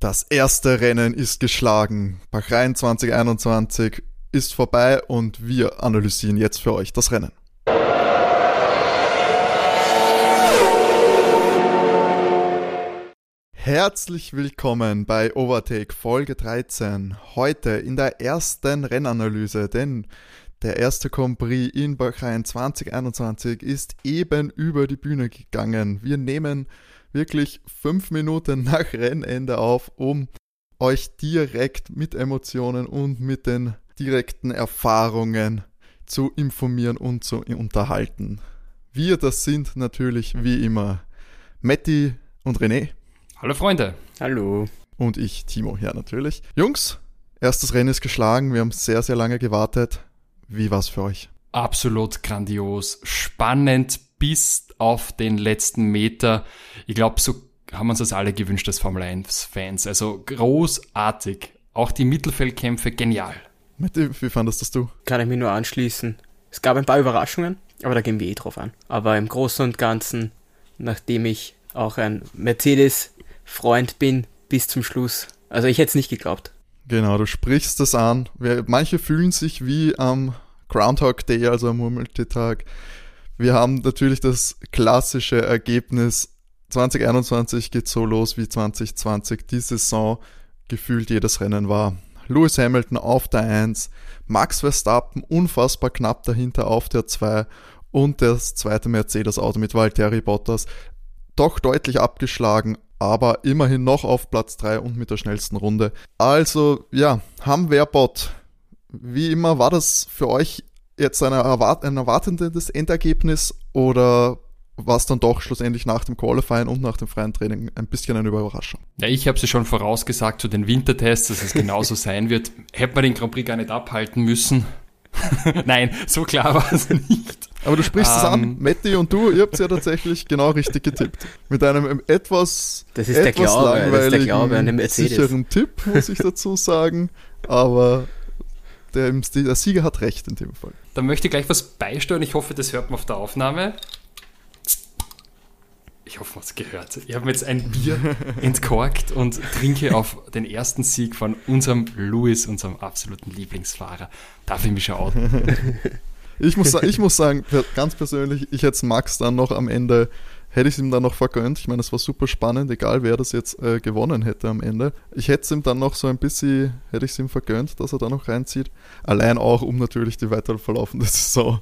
Das erste Rennen ist geschlagen. Bahrain 2021 ist vorbei und wir analysieren jetzt für euch das Rennen. Herzlich willkommen bei Overtake Folge 13. Heute in der ersten Rennanalyse, denn der erste Grand Prix in Bahrain 2021 ist eben über die Bühne gegangen. Wir nehmen wirklich fünf Minuten nach Rennende auf, um euch direkt mit Emotionen und mit den direkten Erfahrungen zu informieren und zu unterhalten. Wir, das sind natürlich wie immer Matti und René. Hallo Freunde. Hallo. Und ich, Timo, ja natürlich. Jungs, erstes Rennen ist geschlagen. Wir haben sehr, sehr lange gewartet. Wie war's für euch? Absolut grandios, spannend bis auf den letzten Meter. Ich glaube, so haben wir uns das alle gewünscht als Formel 1-Fans. Also großartig. Auch die Mittelfeldkämpfe genial. Wie fandest das du? Kann ich mich nur anschließen. Es gab ein paar Überraschungen, aber da gehen wir eh drauf an. Aber im Großen und Ganzen, nachdem ich auch ein Mercedes-Freund bin, bis zum Schluss. Also ich hätte es nicht geglaubt. Genau, du sprichst das an. Manche fühlen sich wie am Groundhog Day, also am Murmeltiertag. Wir haben natürlich das klassische Ergebnis. 2021 geht so los wie 2020. Die Saison gefühlt jedes Rennen war. Lewis Hamilton auf der 1, Max Verstappen unfassbar knapp dahinter auf der 2 und das zweite Mercedes-Auto mit Valtteri Bottas doch deutlich abgeschlagen, aber immerhin noch auf Platz 3 und mit der schnellsten Runde. Also ja, haben wir Bot. Wie immer war das für euch jetzt eine erwart ein erwartendes Endergebnis oder war es dann doch schlussendlich nach dem Qualifying und nach dem freien Training ein bisschen eine Überraschung? Ja, ich habe sie schon vorausgesagt zu den Wintertests, dass es genauso sein wird. Hätte man den Grand Prix gar nicht abhalten müssen. Nein, so klar war es nicht. Aber du sprichst es an, ähm. Matti und du, ihr habt es ja tatsächlich genau richtig getippt. Mit einem etwas, das ist etwas der Glaube, langweiligen, das ist der Glaube an den sicheren Tipp, muss ich dazu sagen. Aber der, der Sieger hat recht in dem Fall. Da möchte ich gleich was beisteuern. Ich hoffe, das hört man auf der Aufnahme. Ich hoffe, man hat es gehört. Ich habe mir jetzt ein Bier entkorkt und trinke auf den ersten Sieg von unserem Louis, unserem absoluten Lieblingsfahrer. Darf ich mich schon outen? Ich muss, ich muss sagen, ganz persönlich, ich hätte Max dann noch am Ende hätte ich es ihm dann noch vergönnt. Ich meine, es war super spannend, egal wer das jetzt äh, gewonnen hätte am Ende. Ich hätte es ihm dann noch so ein bisschen, hätte ich es ihm vergönnt, dass er da noch reinzieht. Allein auch, um natürlich die weiter verlaufende Saison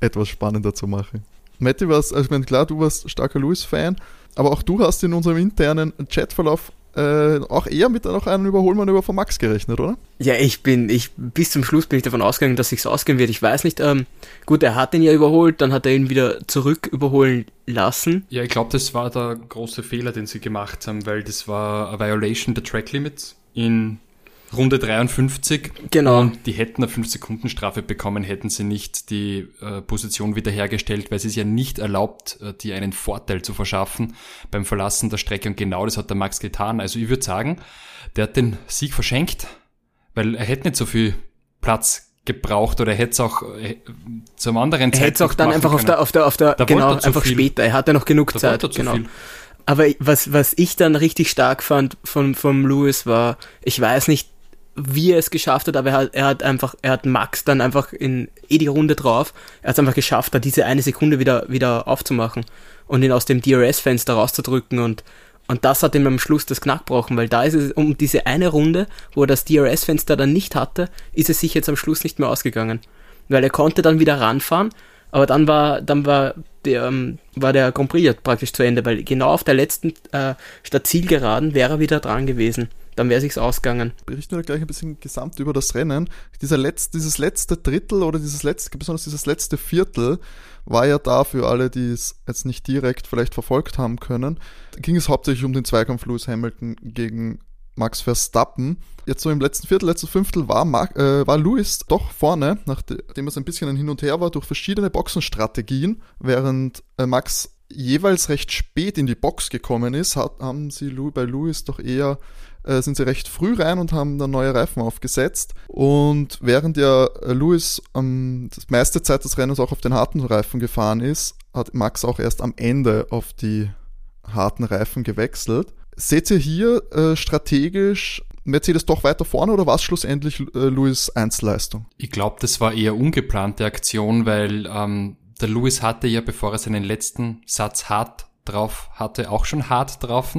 etwas spannender zu machen. Matti, warst, also ich meine, klar, du warst starker Lewis-Fan, aber auch du hast in unserem internen Chatverlauf äh, auch eher mit noch einem Überholmanöver von Max gerechnet, oder? Ja, ich bin, ich, bis zum Schluss bin ich davon ausgegangen, dass sich's ausgehen wird. Ich weiß nicht, ähm, gut, er hat ihn ja überholt, dann hat er ihn wieder zurück überholen lassen. Ja, ich glaube, das war der große Fehler, den sie gemacht haben, weil das war a Violation der Track Limits in Runde 53. Genau. Und die hätten eine 5-Sekunden-Strafe bekommen, hätten sie nicht die äh, Position wiederhergestellt, weil es ist ja nicht erlaubt, äh, dir einen Vorteil zu verschaffen beim Verlassen der Strecke. Und genau das hat der Max getan. Also ich würde sagen, der hat den Sieg verschenkt, weil er hätte nicht so viel Platz gebraucht oder er hätte es auch äh, zum anderen Zeitpunkt Er hätte es auch dann einfach auf der, auf der, auf der, da genau, einfach viel. später. Er hatte noch genug da Zeit. Genau. Viel. Aber was, was ich dann richtig stark fand von, vom Lewis war, ich weiß nicht, wie er es geschafft hat, aber er hat, er hat einfach, er hat Max dann einfach in eh die Runde drauf, er hat es einfach geschafft, da diese eine Sekunde wieder, wieder aufzumachen und ihn aus dem DRS-Fenster rauszudrücken und, und das hat ihm am Schluss das Knack gebrochen, weil da ist es um diese eine Runde, wo er das DRS-Fenster dann nicht hatte, ist es sich jetzt am Schluss nicht mehr ausgegangen. Weil er konnte dann wieder ranfahren, aber dann war, dann war der, ähm, war der Grand Prix praktisch zu Ende, weil genau auf der letzten äh, statt Zielgeraden wäre er wieder dran gewesen dann wäre sich's ausgegangen. Berichten wir gleich ein bisschen gesamt über das Rennen. Dieser Letz-, dieses letzte Drittel oder dieses letzte, besonders dieses letzte Viertel war ja da für alle, die es jetzt nicht direkt vielleicht verfolgt haben können. Da ging es hauptsächlich um den Zweikampf Lewis Hamilton gegen Max Verstappen. Jetzt so im letzten Viertel, letztes Fünftel war, Mark, äh, war Lewis doch vorne, nachdem es ein bisschen ein Hin und Her war, durch verschiedene Boxenstrategien, während äh, Max jeweils recht spät in die Box gekommen ist, hat, haben sie bei Lewis doch eher äh, sind sie recht früh rein und haben dann neue Reifen aufgesetzt. Und während ja Lewis ähm, das meiste Zeit des Rennens auch auf den harten Reifen gefahren ist, hat Max auch erst am Ende auf die harten Reifen gewechselt. Seht ihr hier äh, strategisch Mercedes doch weiter vorne oder war es schlussendlich äh, Lewis Einzelleistung? Ich glaube, das war eher ungeplante Aktion, weil ähm, der Lewis hatte ja, bevor er seinen letzten Satz hart drauf hatte, auch schon hart drauf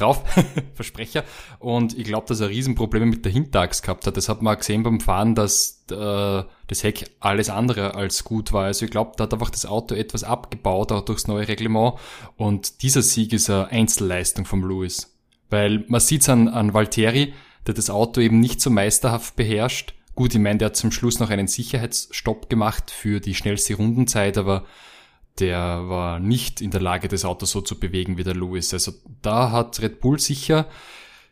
drauf, Versprecher. Und ich glaube, dass er Riesenprobleme mit der Hinterachs gehabt hat. Das hat man gesehen beim Fahren, dass äh, das Heck alles andere als gut war. Also ich glaube, da hat einfach das Auto etwas abgebaut, auch durchs neue Reglement. Und dieser Sieg ist eine Einzelleistung vom Lewis. Weil man sieht's an, an Valtteri, der das Auto eben nicht so meisterhaft beherrscht. Gut, ich meine, der hat zum Schluss noch einen Sicherheitsstopp gemacht für die schnellste Rundenzeit, aber der war nicht in der Lage, das Auto so zu bewegen wie der Lewis. Also da hat Red Bull sicher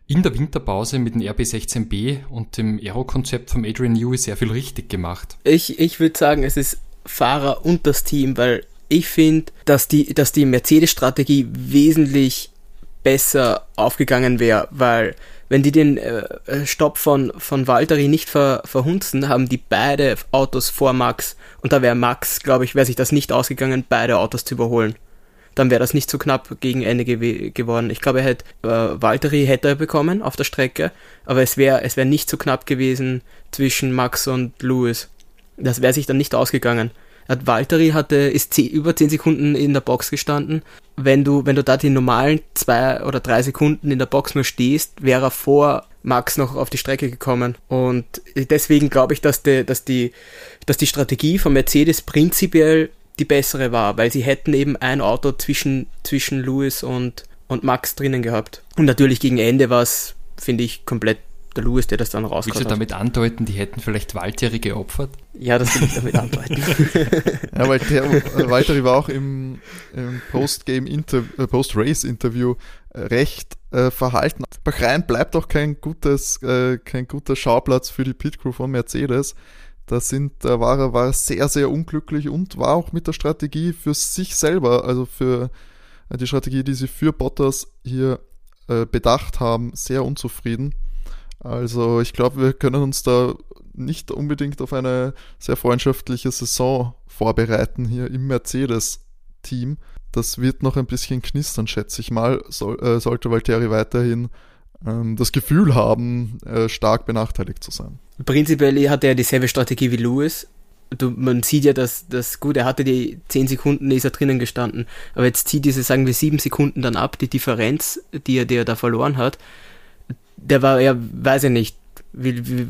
in der Winterpause mit dem RB16B und dem Aero-Konzept von Adrian Newey sehr viel richtig gemacht. Ich, ich würde sagen, es ist Fahrer und das Team, weil ich finde, dass die, dass die Mercedes-Strategie wesentlich besser aufgegangen wäre, weil wenn die den äh, äh, Stopp von, von Valtteri nicht ver, verhunzen, haben die beide Autos vor Max und da wäre Max, glaube ich, wäre sich das nicht ausgegangen, beide Autos zu überholen. Dann wäre das nicht so knapp gegen Ende gew geworden. Ich glaube, er hätte, äh, Valtteri hätte er bekommen auf der Strecke, aber es wäre es wäre nicht so knapp gewesen zwischen Max und Lewis. Das wäre sich dann nicht ausgegangen. Hat Valtteri hatte, ist zehn, über 10 Sekunden in der Box gestanden. Wenn du, wenn du da die normalen zwei oder drei Sekunden in der Box nur stehst, wäre er vor Max noch auf die Strecke gekommen. Und deswegen glaube ich, dass die, dass die, dass die Strategie von Mercedes prinzipiell die bessere war, weil sie hätten eben ein Auto zwischen, zwischen Lewis und, und Max drinnen gehabt. Und natürlich gegen Ende war es, finde ich, komplett der Lewis, der das dann rauskommt. Willst du damit andeuten, die hätten vielleicht Valtteri geopfert? Ja, das will ich damit andeuten. ja, weil der, äh, Valtteri war auch im, im Post-Game-Interview, äh, Post-Race-Interview äh, recht äh, verhalten. Bahrain bleibt auch kein gutes, äh, kein guter Schauplatz für die Pit-Crew von Mercedes. Da sind, da war er, war sehr, sehr unglücklich und war auch mit der Strategie für sich selber, also für äh, die Strategie, die sie für Bottas hier äh, bedacht haben, sehr unzufrieden. Also ich glaube, wir können uns da nicht unbedingt auf eine sehr freundschaftliche Saison vorbereiten hier im Mercedes-Team. Das wird noch ein bisschen knistern, schätze ich mal, soll, äh, sollte Valtteri weiterhin ähm, das Gefühl haben, äh, stark benachteiligt zu sein. Prinzipiell hat er dieselbe Strategie wie Lewis. Du, man sieht ja, dass das gut, er hatte die 10 Sekunden, ist er drinnen gestanden, aber jetzt zieht diese, sagen wir, 7 Sekunden dann ab, die Differenz, die er, die er da verloren hat der war ja, weiß ich nicht, wie, wie,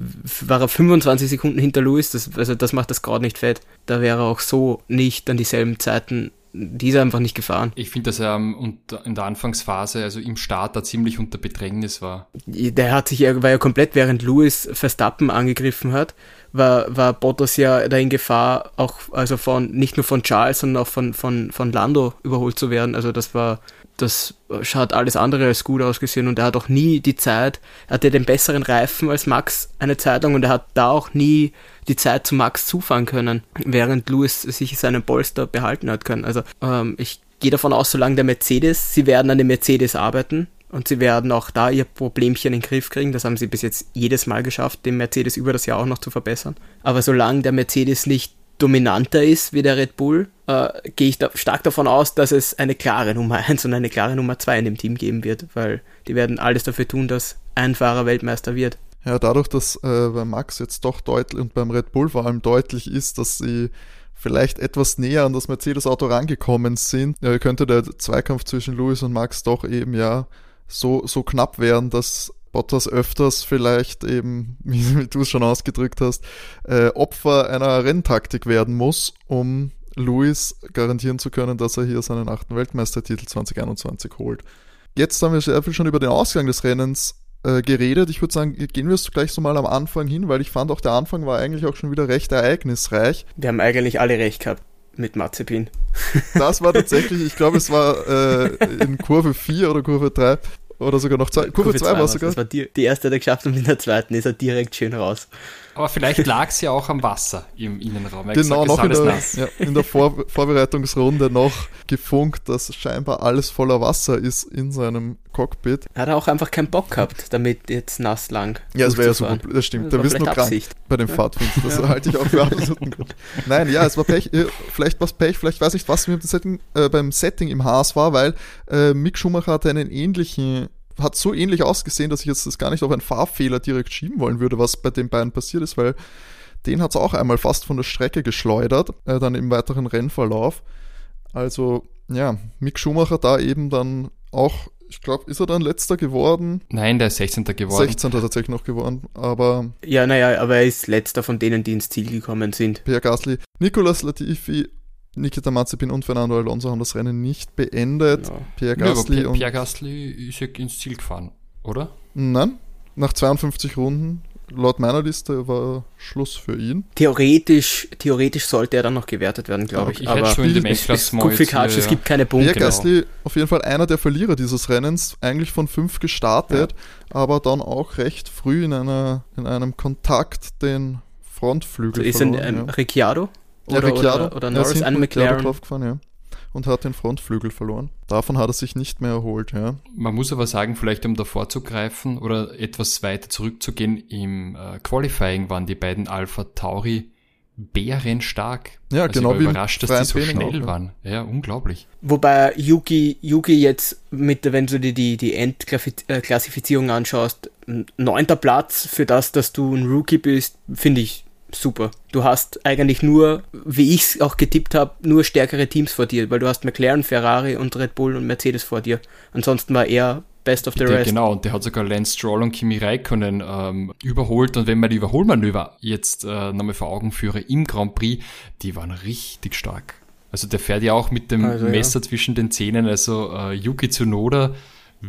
war er 25 Sekunden hinter Lewis, das, also das macht das gerade nicht fett. Da wäre er auch so nicht an dieselben Zeiten die ist einfach nicht gefahren. Ich finde, dass er in der Anfangsphase, also im Start, da ziemlich unter Bedrängnis war. Der hat sich, war ja komplett, während Lewis Verstappen angegriffen hat, war, war Bottas ja da in Gefahr, auch also von nicht nur von Charles, sondern auch von, von, von Lando überholt zu werden. Also das war das hat alles andere als gut ausgesehen und er hat auch nie die Zeit, er hatte den besseren Reifen als Max eine Zeit lang und er hat da auch nie die Zeit zu Max zufahren können, während Lewis sich seinen Polster behalten hat können. Also ähm, ich gehe davon aus, solange der Mercedes, sie werden an dem Mercedes arbeiten und sie werden auch da ihr Problemchen in den Griff kriegen. Das haben sie bis jetzt jedes Mal geschafft, den Mercedes über das Jahr auch noch zu verbessern. Aber solange der Mercedes nicht dominanter ist wie der Red Bull, äh, gehe ich da stark davon aus, dass es eine klare Nummer 1 und eine klare Nummer 2 in dem Team geben wird, weil die werden alles dafür tun, dass ein Fahrer Weltmeister wird. Ja, dadurch, dass äh, bei Max jetzt doch deutlich und beim Red Bull vor allem deutlich ist, dass sie vielleicht etwas näher an das Mercedes-Auto rangekommen sind, ja, könnte der Zweikampf zwischen Lewis und Max doch eben ja so, so knapp werden, dass Bottas öfters vielleicht eben, wie, du es schon ausgedrückt hast, äh, Opfer einer Renntaktik werden muss, um Lewis garantieren zu können, dass er hier seinen achten Weltmeistertitel 2021 holt. Jetzt haben wir sehr viel schon über den Ausgang des Rennens äh, geredet. Ich würde sagen, gehen wir es gleich so mal am Anfang hin, weil ich fand auch der Anfang war eigentlich auch schon wieder recht ereignisreich. Wir haben eigentlich alle recht gehabt mit Mazepin. Das war tatsächlich, ich glaube, es war äh, in Kurve 4 oder Kurve 3, oder sogar noch zwei. Kurve 2 war sogar. Das war die, die erste hat er geschafft und in der zweiten ist er direkt schön raus. Aber vielleicht lag es ja auch am Wasser im Innenraum. Genau, gesagt, noch in der, ja, in der Vor Vorbereitungsrunde noch gefunkt, dass scheinbar alles voller Wasser ist in seinem Cockpit. Hat er auch einfach keinen Bock gehabt, damit jetzt nass lang. Ja, das wäre ja super. Das stimmt. Das da wirst du krank bei dem. Pfadfind. Das ja. halte ich auch für absoluten Grund. Nein, ja, es war Pech. Äh, vielleicht war es Pech, vielleicht weiß ich, was mit dem Setting, äh, beim Setting im Haas war, weil äh, Mick Schumacher hatte einen ähnlichen hat so ähnlich ausgesehen, dass ich jetzt das gar nicht auf einen Fahrfehler direkt schieben wollen würde, was bei den beiden passiert ist, weil den hat es auch einmal fast von der Strecke geschleudert, äh, dann im weiteren Rennverlauf. Also ja, Mick Schumacher da eben dann auch, ich glaube, ist er dann letzter geworden? Nein, der ist 16. geworden. 16. tatsächlich noch geworden, aber. Ja, naja, aber er ist letzter von denen, die ins Ziel gekommen sind. Pierre Gasly, Nicolas Latifi, Nikita Mazepin und Fernando Alonso haben das Rennen nicht beendet. Ja. Pierre Gasly ja, Pierre Gasly ist ja ins Ziel gefahren, oder? Nein, nach 52 Runden laut meiner Liste war Schluss für ihn. Theoretisch, theoretisch sollte er dann noch gewertet werden, glaube ich. ich. Aber schon in dem es, es, es gibt keine Punkte. Pierre Gasly auf jeden Fall einer der Verlierer dieses Rennens, eigentlich von fünf gestartet, ja. aber dann auch recht früh in, einer, in einem Kontakt den Frontflügel ist verloren. Ist ein ähm, ja. Ricciardo? Oder, ja, Ricciardo. Oder, oder Norris, ein McLaren. Draufgefahren, ja und hat den Frontflügel verloren. Davon hat er sich nicht mehr erholt, ja. Man muss aber sagen, vielleicht um davor zu greifen oder etwas weiter zurückzugehen, im äh, Qualifying waren die beiden Alpha Tauri bärenstark. Ja, also genau. Ich war überrascht, dass die so Training schnell auch, waren. Ja, unglaublich. Wobei Yuki, Yuki jetzt mit, wenn du dir die, die Endklassifizierung anschaust, neunter Platz für das, dass du ein Rookie bist, finde ich super. Du hast eigentlich nur, wie ich es auch getippt habe, nur stärkere Teams vor dir, weil du hast McLaren, Ferrari und Red Bull und Mercedes vor dir. Ansonsten war er Best of the Rest. Genau, und der hat sogar Lance Stroll und Kimi Räikkönen ähm, überholt. Und wenn man die Überholmanöver jetzt äh, nochmal vor Augen führe im Grand Prix, die waren richtig stark. Also der fährt ja auch mit dem also, Messer ja. zwischen den Zähnen. Also äh, Yuki Tsunoda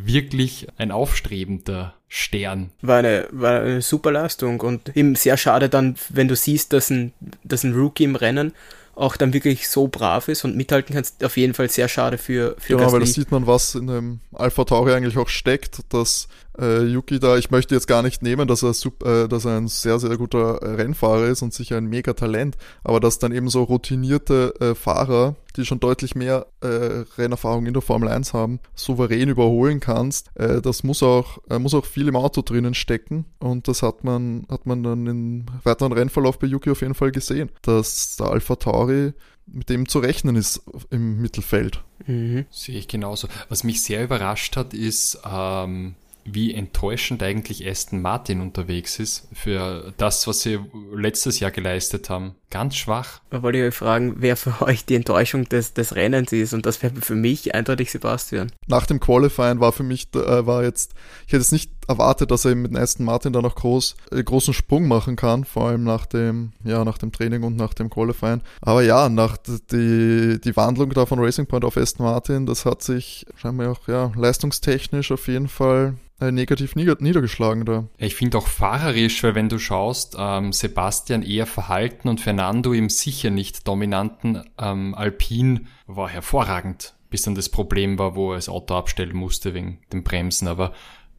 wirklich ein aufstrebender Stern. War eine, war eine super Leistung und eben sehr schade dann, wenn du siehst, dass ein, dass ein Rookie im Rennen auch dann wirklich so brav ist und mithalten kannst, auf jeden Fall sehr schade für, für Genau, Gasly. weil da sieht man, was in dem Alpha Tauri eigentlich auch steckt, dass äh, Yuki da, ich möchte jetzt gar nicht nehmen, dass er, äh, dass er ein sehr, sehr guter Rennfahrer ist und sicher ein mega Talent, aber dass dann eben so routinierte äh, Fahrer, die schon deutlich mehr äh, Rennerfahrung in der Formel 1 haben, souverän überholen kannst, äh, das muss auch, äh, muss auch viel im Auto drinnen stecken und das hat man, hat man dann im weiteren Rennverlauf bei Yuki auf jeden Fall gesehen, dass der Alpha Tauri mit dem zu rechnen ist im Mittelfeld. Mhm. Sehe ich genauso. Was mich sehr überrascht hat, ist, ähm, wie enttäuschend eigentlich Aston Martin unterwegs ist für das, was sie letztes Jahr geleistet haben. Ganz schwach. Da wollte ich euch fragen, wer für euch die Enttäuschung des, des Rennens ist und das wäre für mich eindeutig Sebastian. Nach dem Qualifying war für mich, äh, war jetzt, ich hätte es nicht erwartet, dass er mit Aston Martin da noch groß, äh, großen Sprung machen kann, vor allem nach dem, ja, nach dem Training und nach dem Qualifying. Aber ja, nach die, die Wandlung da von Racing Point auf Aston Martin, das hat sich scheinbar auch, ja, leistungstechnisch auf jeden Fall äh, negativ niedergeschlagen da. Ich finde auch fahrerisch, weil wenn du schaust, ähm, Sebastian eher verhalten und Fernando im sicher nicht dominanten ähm, Alpin war hervorragend, bis dann das Problem war, wo er das Auto abstellen musste wegen den Bremsen. Aber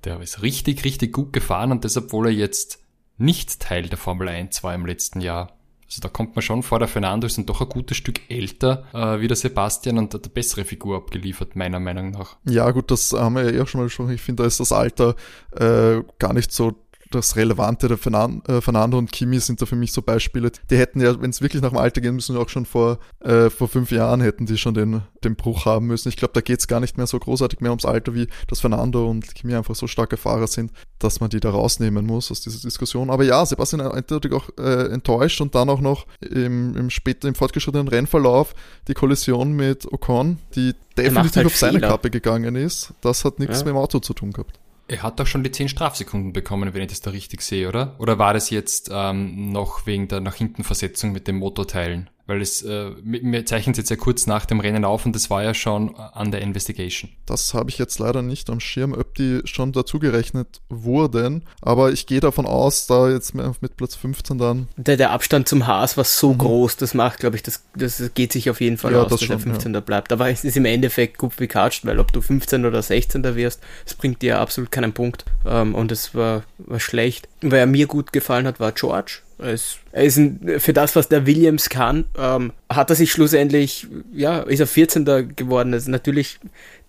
der ist richtig, richtig gut gefahren und deshalb, obwohl er jetzt nicht Teil der Formel 1 war im letzten Jahr, also da kommt man schon vor, der Fernando ist doch ein gutes Stück älter äh, wie der Sebastian und hat eine bessere Figur abgeliefert, meiner Meinung nach. Ja gut, das haben wir ja eh auch schon mal gesprochen. Ich finde, da ist das Alter äh, gar nicht so das Relevante. Der äh, Fernando und Kimi sind da für mich so Beispiele. Die hätten ja, wenn es wirklich nach dem Alter gehen müssen, auch schon vor, äh, vor fünf Jahren hätten die schon den, den Bruch haben müssen. Ich glaube, da geht es gar nicht mehr so großartig mehr ums Alter, wie dass Fernando und Kimi einfach so starke Fahrer sind, dass man die da rausnehmen muss aus dieser Diskussion. Aber ja, Sebastian eindeutig auch äh, enttäuscht und dann auch noch im, im später, im fortgeschrittenen Rennverlauf die Kollision mit Ocon, die definitiv halt auf seine. Kappe gegangen ist. Das hat nichts ja. mit dem Auto zu tun gehabt. Er hat doch schon die 10 Strafsekunden bekommen, wenn ich das da richtig sehe, oder? Oder war das jetzt ähm, noch wegen der nach hinten Versetzung mit den Motorteilen? Weil es, äh, wir zeichnen es jetzt ja kurz nach dem Rennen auf und das war ja schon an der Investigation. Das habe ich jetzt leider nicht am Schirm, ob die schon dazugerechnet wurden, aber ich gehe davon aus, da jetzt mit Platz 15 dann. Der, der Abstand zum Haas war so mhm. groß, das macht, glaube ich, das, das geht sich auf jeden Fall ja, aus, das dass schon, der 15. Ja. bleibt. Aber es ist im Endeffekt gut wie katscht, weil ob du 15 oder 16. wirst, das bringt dir absolut keinen Punkt. Ähm, und es war, war schlecht. Wer mir gut gefallen hat, war George er ist, er ist ein, für das, was der Williams kann, ähm, hat er sich schlussendlich, ja, ist er 14. geworden. Also natürlich,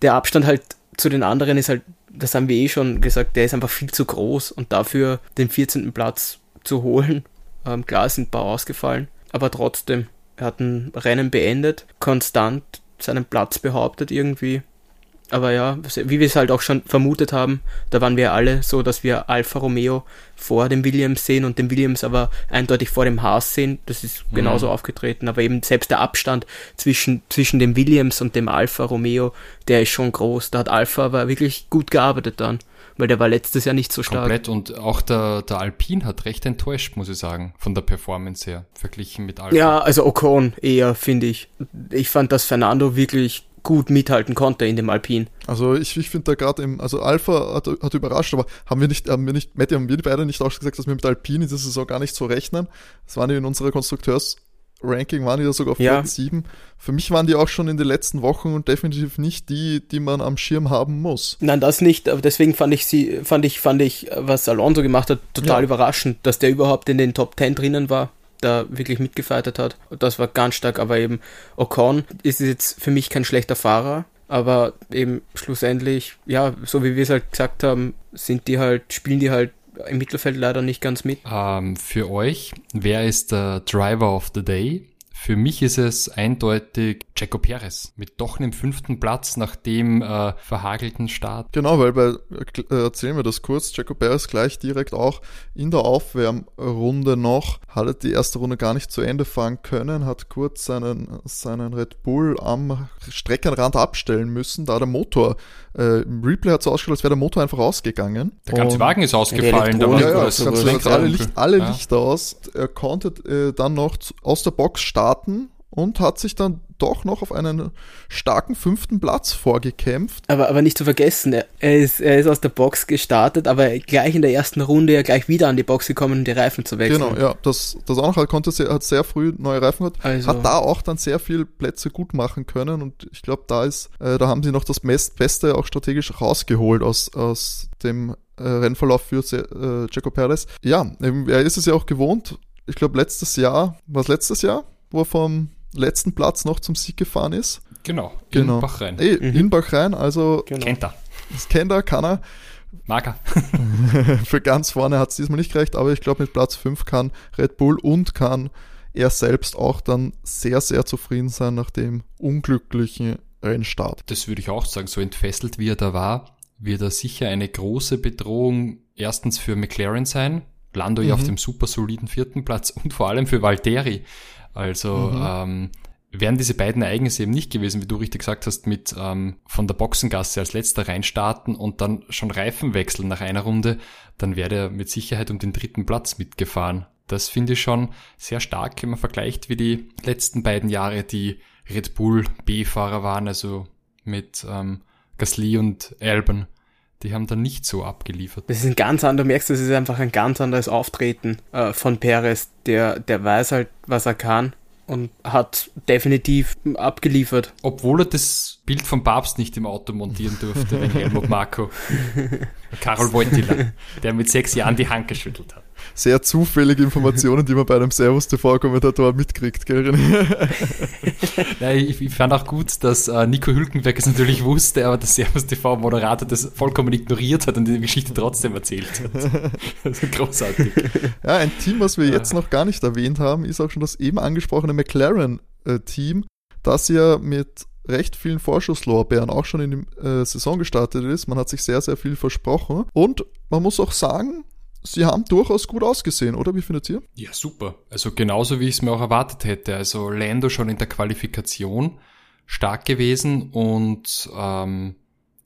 der Abstand halt zu den anderen ist halt das haben wir eh schon gesagt, der ist einfach viel zu groß und dafür den 14. Platz zu holen. Ähm, klar sind ein paar ausgefallen, aber trotzdem, er hat ein Rennen beendet, konstant seinen Platz behauptet irgendwie. Aber ja, wie wir es halt auch schon vermutet haben, da waren wir alle so, dass wir Alfa Romeo vor dem Williams sehen und den Williams aber eindeutig vor dem Haas sehen. Das ist mhm. genauso mhm. aufgetreten. Aber eben selbst der Abstand zwischen, zwischen dem Williams und dem Alfa Romeo, der ist schon groß. Da hat Alfa aber wirklich gut gearbeitet dann. Weil der war letztes Jahr nicht so stark. Komplett und auch der, der Alpine hat recht enttäuscht, muss ich sagen, von der Performance her, verglichen mit Alfa. Ja, also Ocon eher, finde ich. Ich fand, dass Fernando wirklich gut mithalten konnte in dem Alpin. Also ich, ich finde da gerade im, also Alpha hat, hat überrascht, aber haben wir nicht, haben wir nicht, Matti, haben wir beide nicht auch gesagt, dass wir mit Alpin in dieser Saison gar nicht so rechnen? Das waren die in unserer Konstrukteurs- Ranking waren die da sogar auf ja. Platz 7. Für mich waren die auch schon in den letzten Wochen und definitiv nicht die, die man am Schirm haben muss. Nein, das nicht, aber deswegen fand ich sie, fand ich, fand ich, was Alonso gemacht hat, total ja. überraschend, dass der überhaupt in den Top 10 drinnen war da wirklich mitgefeitet hat. Das war ganz stark, aber eben Ocon ist jetzt für mich kein schlechter Fahrer, aber eben schlussendlich, ja, so wie wir es halt gesagt haben, sind die halt, spielen die halt im Mittelfeld leider nicht ganz mit. Ähm, für euch, wer ist der Driver of the Day? Für mich ist es eindeutig Checo Perez mit doch einem fünften Platz nach dem äh, verhagelten Start. Genau, weil bei, äh, erzählen wir das kurz, Checo Perez gleich direkt auch in der Aufwärmrunde noch, hat die erste Runde gar nicht zu Ende fahren können, hat kurz seinen, seinen Red Bull am Streckenrand abstellen müssen, da der Motor, äh, im Replay hat es ausgeschaut, als wäre der Motor einfach ausgegangen. Der ganze Und Wagen ist ausgefallen. Da war ja, ja, ganz, ganz alle, Licht, alle ja. Lichter aus. Er konnte äh, dann noch aus der Box starten und hat sich dann doch noch auf einen starken fünften Platz vorgekämpft. Aber, aber nicht zu vergessen, er ist, er ist aus der Box gestartet, aber gleich in der ersten Runde ja gleich wieder an die Box gekommen, um die Reifen zu wechseln. Genau, ja, das, das auch noch, er konnte sehr, hat sehr früh neue Reifen gehabt, also. hat da auch dann sehr viel Plätze gut machen können und ich glaube, da ist, äh, da haben sie noch das Beste auch strategisch rausgeholt aus, aus dem äh, Rennverlauf für äh, Jaco Perez. Ja, er ist es ja auch gewohnt, ich glaube letztes Jahr, was letztes Jahr? wo er vom letzten Platz noch zum Sieg gefahren ist. Genau, genau. in Bachrein. Ey, mhm. In Bachrein, also genau. kennt er. Das kennt er, kann er. Mag er. Für ganz vorne hat es diesmal nicht gereicht, aber ich glaube, mit Platz 5 kann Red Bull und kann er selbst auch dann sehr, sehr zufrieden sein nach dem unglücklichen Rennstart. Das würde ich auch sagen, so entfesselt wie er da war, wird er sicher eine große Bedrohung erstens für McLaren sein, Lando mhm. ja auf dem super soliden vierten Platz und vor allem für Valtteri, also mhm. ähm, wären diese beiden Ereignisse eben nicht gewesen, wie du richtig gesagt hast, mit ähm, von der Boxengasse als letzter reinstarten und dann schon Reifen wechseln nach einer Runde, dann wäre er mit Sicherheit um den dritten Platz mitgefahren. Das finde ich schon sehr stark, wenn man vergleicht, wie die letzten beiden Jahre die Red Bull B-Fahrer waren, also mit ähm, Gasly und Albon. Die haben dann nicht so abgeliefert. Das ist ein ganz anderes, du merkst, das ist einfach ein ganz anderes Auftreten äh, von Perez. Der, der weiß halt, was er kann und hat definitiv abgeliefert. Obwohl er das Bild vom Papst nicht im Auto montieren durfte, wenn Helmut Marco. Karol Wojtyla, der mit sechs Jahren die Hand geschüttelt hat sehr zufällige Informationen, die man bei einem Servus TV-Kommentator mitkriegt, gell, ja, ich, ich, fand auch gut, dass äh, Nico Hülkenberg es natürlich wusste, aber der Servus TV-Moderator das vollkommen ignoriert hat und die Geschichte trotzdem erzählt hat. Also großartig. Ja, ein Team, was wir jetzt noch gar nicht erwähnt haben, ist auch schon das eben angesprochene McLaren-Team, das ja mit recht vielen Vorschusslorbeeren auch schon in die äh, Saison gestartet ist. Man hat sich sehr, sehr viel versprochen. Und man muss auch sagen, sie haben durchaus gut ausgesehen, oder? Wie findet ihr? Ja, super. Also genauso wie ich es mir auch erwartet hätte. Also Lando schon in der Qualifikation stark gewesen und ähm,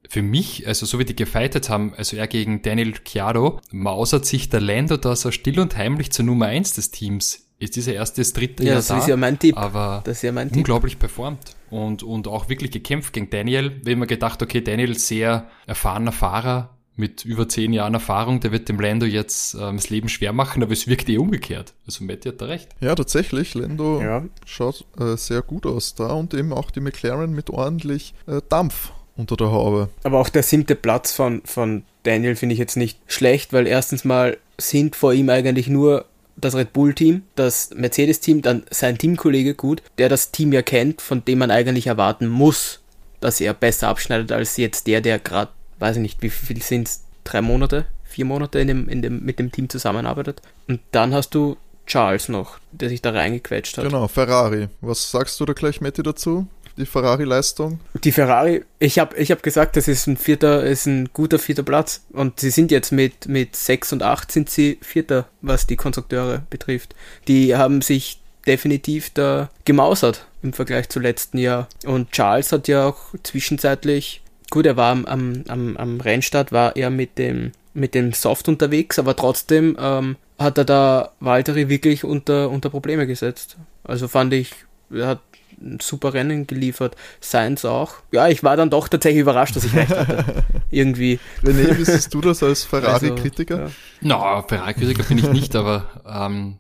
für mich, also so wie die gefightet haben, also er gegen Daniel Ricciardo, mausert sich der Lando da so still und heimlich zur Nummer eins des Teams. Ist dieser erste, das dritte ja, Jahr das da, ist ja mein Tipp. aber das ist ja mein unglaublich Tipp. performt und, und auch wirklich gekämpft gegen Daniel. Wir haben mir gedacht, okay, Daniel sehr erfahrener Fahrer, mit über zehn Jahren Erfahrung, der wird dem Lando jetzt ähm, das Leben schwer machen, aber es wirkt eh umgekehrt. Also Matti hat da recht. Ja, tatsächlich. Lando ja. schaut äh, sehr gut aus da und eben auch die McLaren mit ordentlich äh, Dampf unter der Haube. Aber auch der siebte Platz von, von Daniel finde ich jetzt nicht schlecht, weil erstens mal sind vor ihm eigentlich nur das Red Bull-Team, das Mercedes-Team, dann sein Teamkollege gut, der das Team ja kennt, von dem man eigentlich erwarten muss, dass er besser abschneidet als jetzt der, der gerade weiß ich nicht, wie viel sind es, drei Monate, vier Monate in dem, in dem, mit dem Team zusammenarbeitet. Und dann hast du Charles noch, der sich da reingequetscht hat. Genau, Ferrari. Was sagst du da gleich, Matti, dazu? Die Ferrari-Leistung? Die Ferrari, ich habe ich hab gesagt, das ist ein vierter, ist ein guter vierter Platz. Und sie sind jetzt mit, mit 6 und 8 sind sie vierter, was die Konstrukteure betrifft. Die haben sich definitiv da gemausert im Vergleich zu letzten Jahr. Und Charles hat ja auch zwischenzeitlich, gut, er war am, am, am Rennstart, war er mit dem, mit dem Soft unterwegs, aber trotzdem ähm, hat er da Valtteri wirklich unter, unter Probleme gesetzt. Also fand ich, er hat ein super Rennen geliefert. Sainz auch. Ja, ich war dann doch tatsächlich überrascht, dass ich recht hatte. Irgendwie. René, wie siehst du das als Ferrari-Kritiker? Also, ja. Na, no, Ferrari-Kritiker bin ich nicht, aber ähm,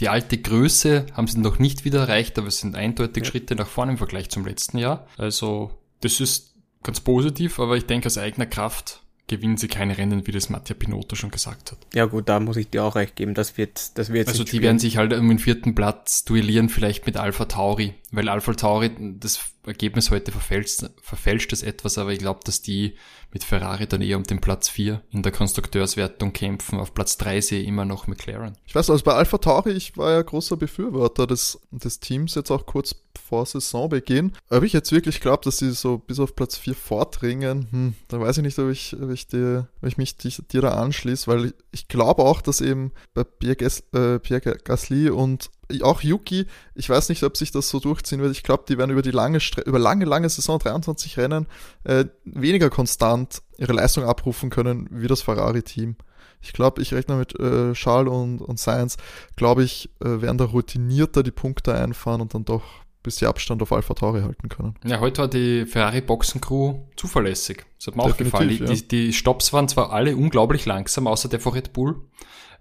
die alte Größe haben sie noch nicht wieder erreicht, aber es sind eindeutig ja. Schritte nach vorne im Vergleich zum letzten Jahr. Also, das ist ganz positiv, aber ich denke, aus eigener Kraft gewinnen sie keine Rennen, wie das Mattia Pinotto schon gesagt hat. Ja gut, da muss ich dir auch recht geben, das wird, das wird Also die werden sich halt um den vierten Platz duellieren, vielleicht mit Alpha Tauri, weil Alpha Tauri, das Ergebnis heute verfälscht, verfälscht es etwas, aber ich glaube, dass die mit Ferrari dann eher um den Platz 4 in der Konstrukteurswertung kämpfen. Auf Platz 3 sehe ich immer noch McLaren. Ich weiß, also bei Alpha Tauri, ich war ja großer Befürworter des, des Teams, jetzt auch kurz vor Saisonbeginn. Ob ich jetzt wirklich glaube, dass sie so bis auf Platz 4 vordringen, hm, da weiß ich nicht, ob ich, ob ich, dir, ob ich mich dir, da anschließe, weil ich, ich glaube auch, dass eben bei Pierre, Gas, äh, Pierre Gasly und auch Yuki, ich weiß nicht, ob sich das so durchziehen wird. Ich glaube, die werden über die lange, über lange, lange Saison 23 Rennen äh, weniger konstant ihre Leistung abrufen können wie das Ferrari-Team. Ich glaube, ich rechne mit äh, Charles und, und Science, glaube ich, äh, werden da routinierter die Punkte einfahren und dann doch bis die Abstand auf Alpha Tauri halten können. Ja, heute war die Ferrari Boxencrew zuverlässig. Das hat mir auch gefallen. Ja. Die, die Stops waren zwar alle unglaublich langsam, außer der vor Red Bull,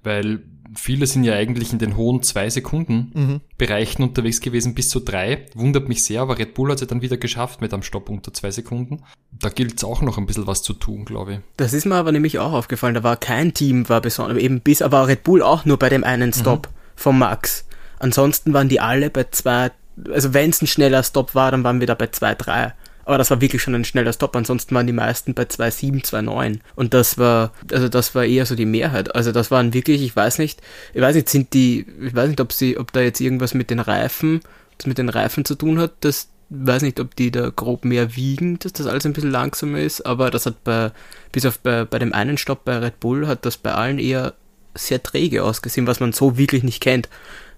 weil viele sind ja eigentlich in den hohen zwei Sekunden mhm. Bereichen unterwegs gewesen, bis zu drei. Wundert mich sehr, aber Red Bull hat es ja dann wieder geschafft mit einem Stopp unter zwei Sekunden. Da gilt es auch noch ein bisschen was zu tun, glaube ich. Das ist mir aber nämlich auch aufgefallen. Da war kein Team, war besonders, eben bis, aber Red Bull auch nur bei dem einen Stopp mhm. vom Max. Ansonsten waren die alle bei zwei, also wenn es ein schneller Stopp war, dann waren wir da bei zwei, drei. Aber das war wirklich schon ein schneller Stop. Ansonsten waren die meisten bei 2,7, 2,9. Und das war, also das war eher so die Mehrheit. Also das waren wirklich, ich weiß nicht, ich weiß nicht, sind die, ich weiß nicht, ob sie, ob da jetzt irgendwas mit den Reifen, das mit den Reifen zu tun hat, dass weiß nicht, ob die da grob mehr wiegen, dass das alles ein bisschen langsamer ist, aber das hat bei, bis auf bei, bei dem einen Stopp bei Red Bull, hat das bei allen eher sehr träge ausgesehen, was man so wirklich nicht kennt.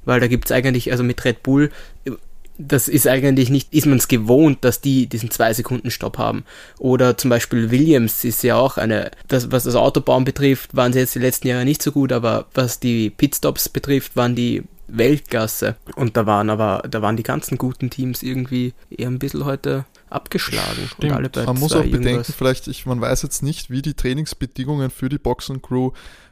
Weil da gibt es eigentlich, also mit Red Bull, das ist eigentlich nicht, ist man es gewohnt, dass die diesen zwei Sekunden Stopp haben. Oder zum Beispiel Williams ist ja auch eine, das, was das Autobauen betrifft, waren sie jetzt die letzten Jahre nicht so gut, aber was die Pitstops betrifft, waren die Weltklasse. Und da waren aber, da waren die ganzen guten Teams irgendwie eher ein bisschen heute abgeschlagen. Stimmt. man muss auch bedenken, irgendwas. vielleicht, ich, man weiß jetzt nicht, wie die Trainingsbedingungen für die Boxencrew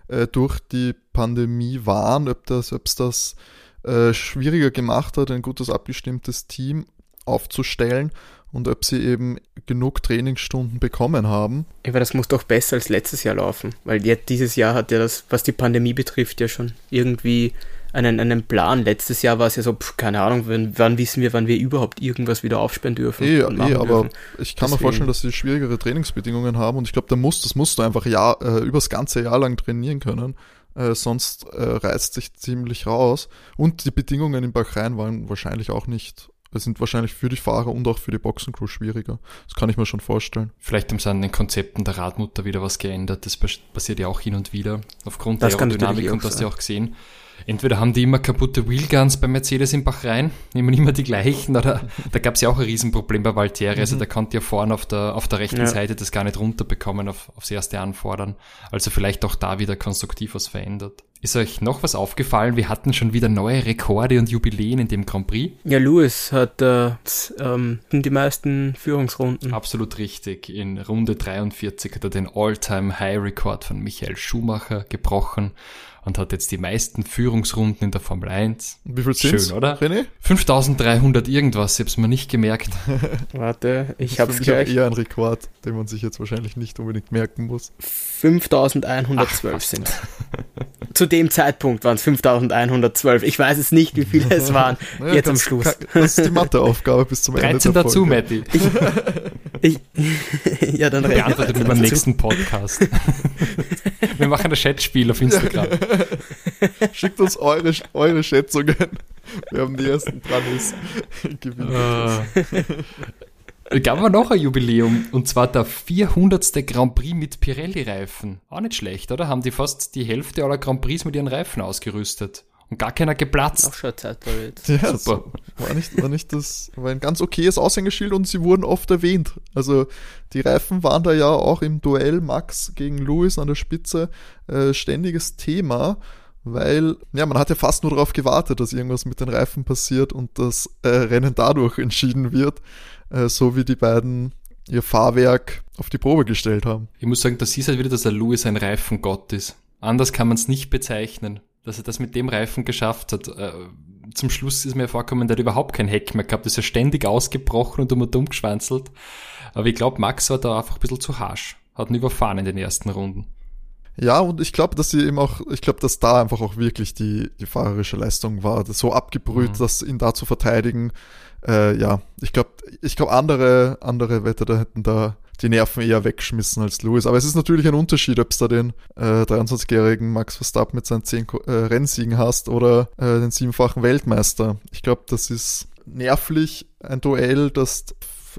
äh, durch die Pandemie waren, ob das, ob es das äh, schwieriger gemacht hat, ein gutes abgestimmtes Team aufzustellen und ob sie eben genug Trainingsstunden bekommen haben. Aber das muss doch besser als letztes Jahr laufen, weil jetzt dieses Jahr hat ja das, was die Pandemie betrifft, ja schon irgendwie einen, einen Plan. Letztes Jahr war es ja so, pff, keine Ahnung, wann, wann, wissen wir, wann wir überhaupt irgendwas wieder aufsperren dürfen. Eh, eh aber dürfen. ich kann Deswegen. mir vorstellen, dass sie schwierigere Trainingsbedingungen haben und ich glaube, da muss, das musst du einfach Jahr, äh, übers ganze Jahr lang trainieren können. Äh, sonst äh, reißt sich ziemlich raus. Und die Bedingungen in Bahrain waren wahrscheinlich auch nicht sind wahrscheinlich für die Fahrer und auch für die Boxencrew schwieriger. Das kann ich mir schon vorstellen. Vielleicht haben sie an den Konzepten der Radmutter wieder was geändert. Das passiert ja auch hin und wieder aufgrund das der Aerodynamik und das ja auch gesehen. Entweder haben die immer kaputte Wheelguns bei Mercedes in Bachrhein, nehmen immer die gleichen, oder da gab es ja auch ein Riesenproblem bei Valtteri, also mhm. da konnte ja vorne auf der, auf der rechten ja. Seite das gar nicht runterbekommen, auf, aufs erste Anfordern. Also vielleicht auch da wieder konstruktiv was verändert. Ist euch noch was aufgefallen? Wir hatten schon wieder neue Rekorde und Jubiläen in dem Grand Prix. Ja, Lewis hat äh, ähm, die meisten Führungsrunden. Absolut richtig. In Runde 43 hat er den All-Time-High-Rekord von Michael Schumacher gebrochen und hat jetzt die meisten Führungsrunden in der Formel 1. Wie viel sind's, Schön, oder? René? 5300 irgendwas, ich hab's mir nicht gemerkt. Warte, ich hab's gleich. eher ein Rekord, den man sich jetzt wahrscheinlich nicht unbedingt merken muss. 5112 sind zu dem Zeitpunkt waren es 5112. Ich weiß es nicht, wie viele es waren. naja, jetzt am Schluss. das ist die Matheaufgabe bis zum 13 Ende. 13 dazu, Matti. Ich, ich, ja, dann beantwortet wir beim nächsten Podcast. wir machen ein Chatspiel auf Instagram. Schickt uns eure, eure Schätzungen. Wir haben die ersten dran ist. Es gab aber noch ein Jubiläum und zwar der 400. Grand Prix mit Pirelli-Reifen. Auch nicht schlecht, oder? Haben die fast die Hälfte aller Grand Prix mit ihren Reifen ausgerüstet. Und gar keiner geplatzt. Auch schon Zeit jetzt. Ja, super. War nicht, war nicht das, war ein ganz okayes Aushängeschild und sie wurden oft erwähnt. Also die Reifen waren da ja auch im Duell Max gegen Lewis an der Spitze äh, ständiges Thema weil ja, man hat ja fast nur darauf gewartet, dass irgendwas mit den Reifen passiert und das äh, Rennen dadurch entschieden wird. Äh, so wie die beiden ihr Fahrwerk auf die Probe gestellt haben. Ich muss sagen, das ist halt wieder, dass der Lewis ein Reifengott ist. Anders kann man es nicht bezeichnen, dass er das mit dem Reifen geschafft hat. Äh, zum Schluss ist mir vorgekommen, der hat überhaupt kein Heck mehr gehabt, ist ja ständig ausgebrochen und und um geschwanzelt. Aber ich glaube, Max war da einfach ein bisschen zu harsch. Hat ihn überfahren in den ersten Runden. Ja, und ich glaube, dass sie eben auch, ich glaube, dass da einfach auch wirklich die, die fahrerische Leistung war, so abgebrüht, mhm. dass ihn da zu verteidigen, äh, ja, ich glaube, ich glaube, andere, andere Wetter hätten da die Nerven eher weggeschmissen als Lewis. Aber es ist natürlich ein Unterschied, ob es da den äh, 23-jährigen Max Verstappen mit seinen 10 äh, Rennsiegen hast oder äh, den siebenfachen Weltmeister. Ich glaube, das ist nervlich ein Duell, das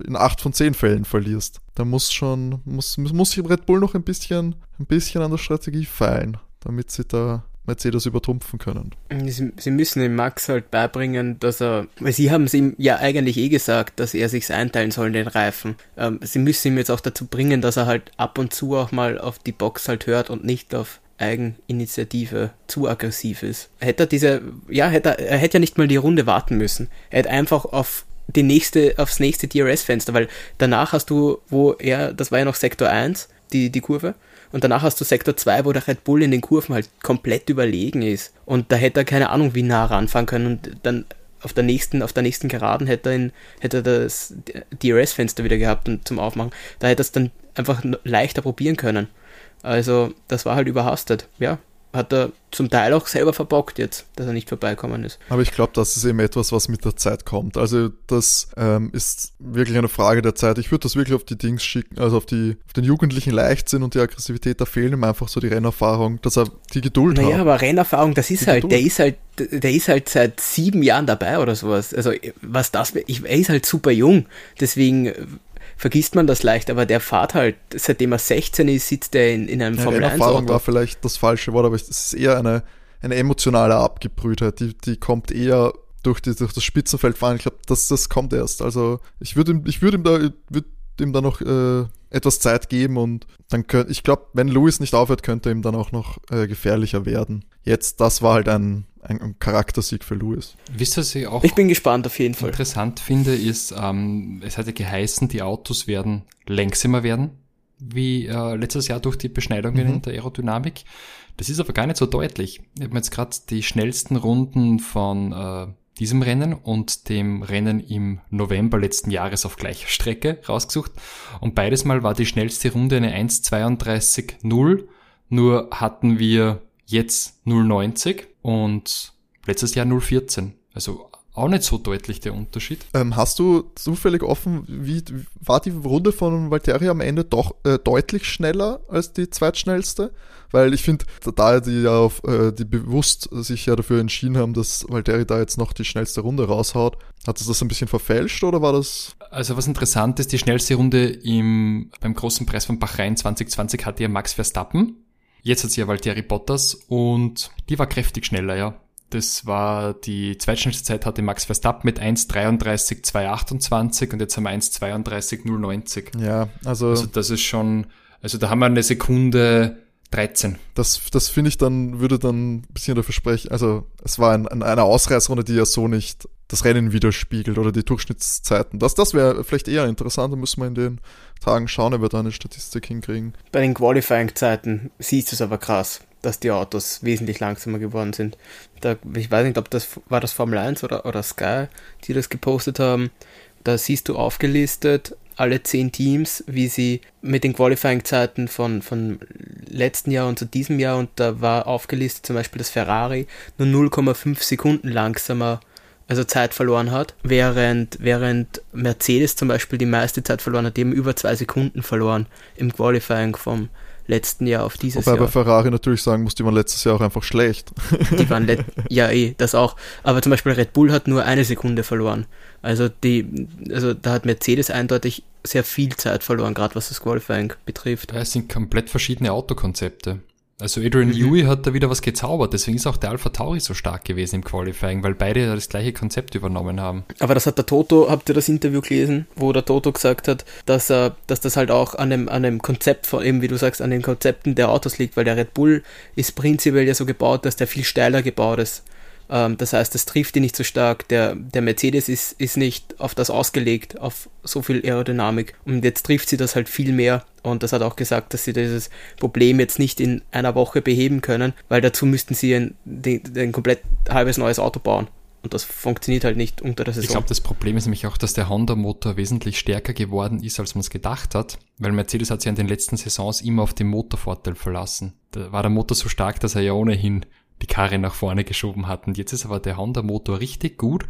in acht von zehn Fällen verlierst. Da muss schon, muss, muss Red Bull noch ein bisschen, ein bisschen an der Strategie feilen, damit sie da Mercedes übertrumpfen können. Sie, sie, müssen dem Max halt beibringen, dass er, weil sie haben es ihm ja eigentlich eh gesagt, dass er sich einteilen soll den Reifen. Ähm, sie müssen ihm jetzt auch dazu bringen, dass er halt ab und zu auch mal auf die Box halt hört und nicht auf Eigeninitiative zu aggressiv ist. Hätte er diese, ja, hätte er, er hätte ja nicht mal die Runde warten müssen. Er hätte einfach auf die nächste, aufs nächste DRS-Fenster, weil danach hast du, wo er, das war ja noch Sektor 1, die, die Kurve, und danach hast du Sektor 2, wo der Red Bull in den Kurven halt komplett überlegen ist. Und da hätte er keine Ahnung, wie nah ranfahren können und dann auf der nächsten, auf der nächsten Geraden hätte er, ihn, hätte er das DRS-Fenster wieder gehabt und zum Aufmachen. Da hätte er es dann einfach leichter probieren können. Also, das war halt überhastet. Ja, hat er zum Teil auch selber verbockt jetzt, dass er nicht vorbeikommen ist. Aber ich glaube, das ist eben etwas, was mit der Zeit kommt. Also das ähm, ist wirklich eine Frage der Zeit. Ich würde das wirklich auf die Dings schicken, also auf die auf den jugendlichen Leichtsinn und die Aggressivität. Da fehlen ihm einfach so die Rennerfahrung, dass er die Geduld naja, hat. Naja, aber Rennerfahrung, das ist die halt, Geduld. der ist halt, der ist halt seit sieben Jahren dabei oder sowas. Also was das, ich, er ist halt super jung, deswegen vergisst man das leicht, aber der fahrt halt, seitdem er 16 ist, sitzt er in, in einem ja, Formel 1 Erfahrung war vielleicht das falsche Wort, aber es ist eher eine, eine emotionale Abgebrühtheit, die, die kommt eher durch, die, durch das Spitzenfeldfahren. Ich glaube, das, das kommt erst. Also ich würde ihm, ich würde ihm da, würde ihm da noch äh, etwas Zeit geben und dann könnte, ich glaube, wenn Lewis nicht aufhört, könnte ihm dann auch noch äh, gefährlicher werden. Jetzt, das war halt ein, ein, Charaktersieg für Lewis. Wisst ihr, was ich auch ich bin gespannt auf jeden Fall. interessant finde, ist, ähm, es hat ja geheißen, die Autos werden längsamer werden, wie äh, letztes Jahr durch die Beschneidungen mhm. in der Aerodynamik. Das ist aber gar nicht so deutlich. Ich habe mir jetzt gerade die schnellsten Runden von äh, diesem Rennen und dem Rennen im November letzten Jahres auf gleicher Strecke rausgesucht. Und beides Mal war die schnellste Runde eine 1,32,0. Nur hatten wir jetzt 0,90 und letztes Jahr 0,14. Also auch nicht so deutlich der Unterschied. Ähm, hast du zufällig offen, wie war die Runde von Valtteri am Ende doch äh, deutlich schneller als die zweitschnellste? Weil ich finde, da die ja auf, äh, die bewusst sich ja dafür entschieden haben, dass Valtteri da jetzt noch die schnellste Runde raushaut, hat es das ein bisschen verfälscht oder war das? Also was interessant ist, die schnellste Runde im, beim großen Preis von Bahrain 2020 hatte ja Max Verstappen Jetzt hat sie ja Valtteri Bottas und die war kräftig schneller, ja. Das war die zweitschnellste Zeit hatte Max Verstappen mit 1,33,228 und jetzt haben wir 1,32,090. Ja, also. Also das ist schon, also da haben wir eine Sekunde 13. Das, das finde ich dann, würde dann ein bisschen dafür sprechen. Also es war ein, eine Ausreißrunde, die ja so nicht das Rennen widerspiegelt oder die Durchschnittszeiten. Das, das wäre vielleicht eher interessant, da müssen wir in den Tagen schauen, ob wir da eine Statistik hinkriegen. Bei den Qualifying-Zeiten siehst du es aber krass, dass die Autos wesentlich langsamer geworden sind. Da, ich weiß nicht, ob das war das Formel 1 oder, oder Sky, die das gepostet haben. Da siehst du aufgelistet alle zehn Teams, wie sie mit den Qualifying-Zeiten von, von letzten Jahr und zu diesem Jahr, und da war aufgelistet zum Beispiel, dass Ferrari nur 0,5 Sekunden langsamer also Zeit verloren hat, während, während Mercedes zum Beispiel die meiste Zeit verloren hat, die haben über zwei Sekunden verloren im Qualifying vom letzten Jahr auf dieses Wobei Jahr. bei Ferrari natürlich sagen muss, die waren letztes Jahr auch einfach schlecht. Die waren ja eh, das auch. Aber zum Beispiel Red Bull hat nur eine Sekunde verloren. Also die, also da hat Mercedes eindeutig sehr viel Zeit verloren, gerade was das Qualifying betrifft. Ja, es sind komplett verschiedene Autokonzepte. Also Adrian mhm. Newey hat da wieder was gezaubert, deswegen ist auch der Alpha Tauri so stark gewesen im Qualifying, weil beide das gleiche Konzept übernommen haben. Aber das hat der Toto, habt ihr das Interview gelesen, wo der Toto gesagt hat, dass er, dass das halt auch an dem, an dem Konzept von, eben wie du sagst, an den Konzepten der Autos liegt, weil der Red Bull ist prinzipiell ja so gebaut, dass der viel steiler gebaut ist. Ähm, das heißt, das trifft ihn nicht so stark. Der, der Mercedes ist, ist nicht auf das ausgelegt, auf so viel Aerodynamik. Und jetzt trifft sie das halt viel mehr. Und das hat auch gesagt, dass sie dieses Problem jetzt nicht in einer Woche beheben können, weil dazu müssten sie ein, ein, ein komplett halbes neues Auto bauen. Und das funktioniert halt nicht unter der Saison. Ich glaube, das Problem ist nämlich auch, dass der Honda-Motor wesentlich stärker geworden ist, als man es gedacht hat. Weil Mercedes hat sich in den letzten Saisons immer auf den Motorvorteil verlassen. Da war der Motor so stark, dass er ja ohnehin die Karre nach vorne geschoben hatten. Jetzt ist aber der Honda-Motor richtig gut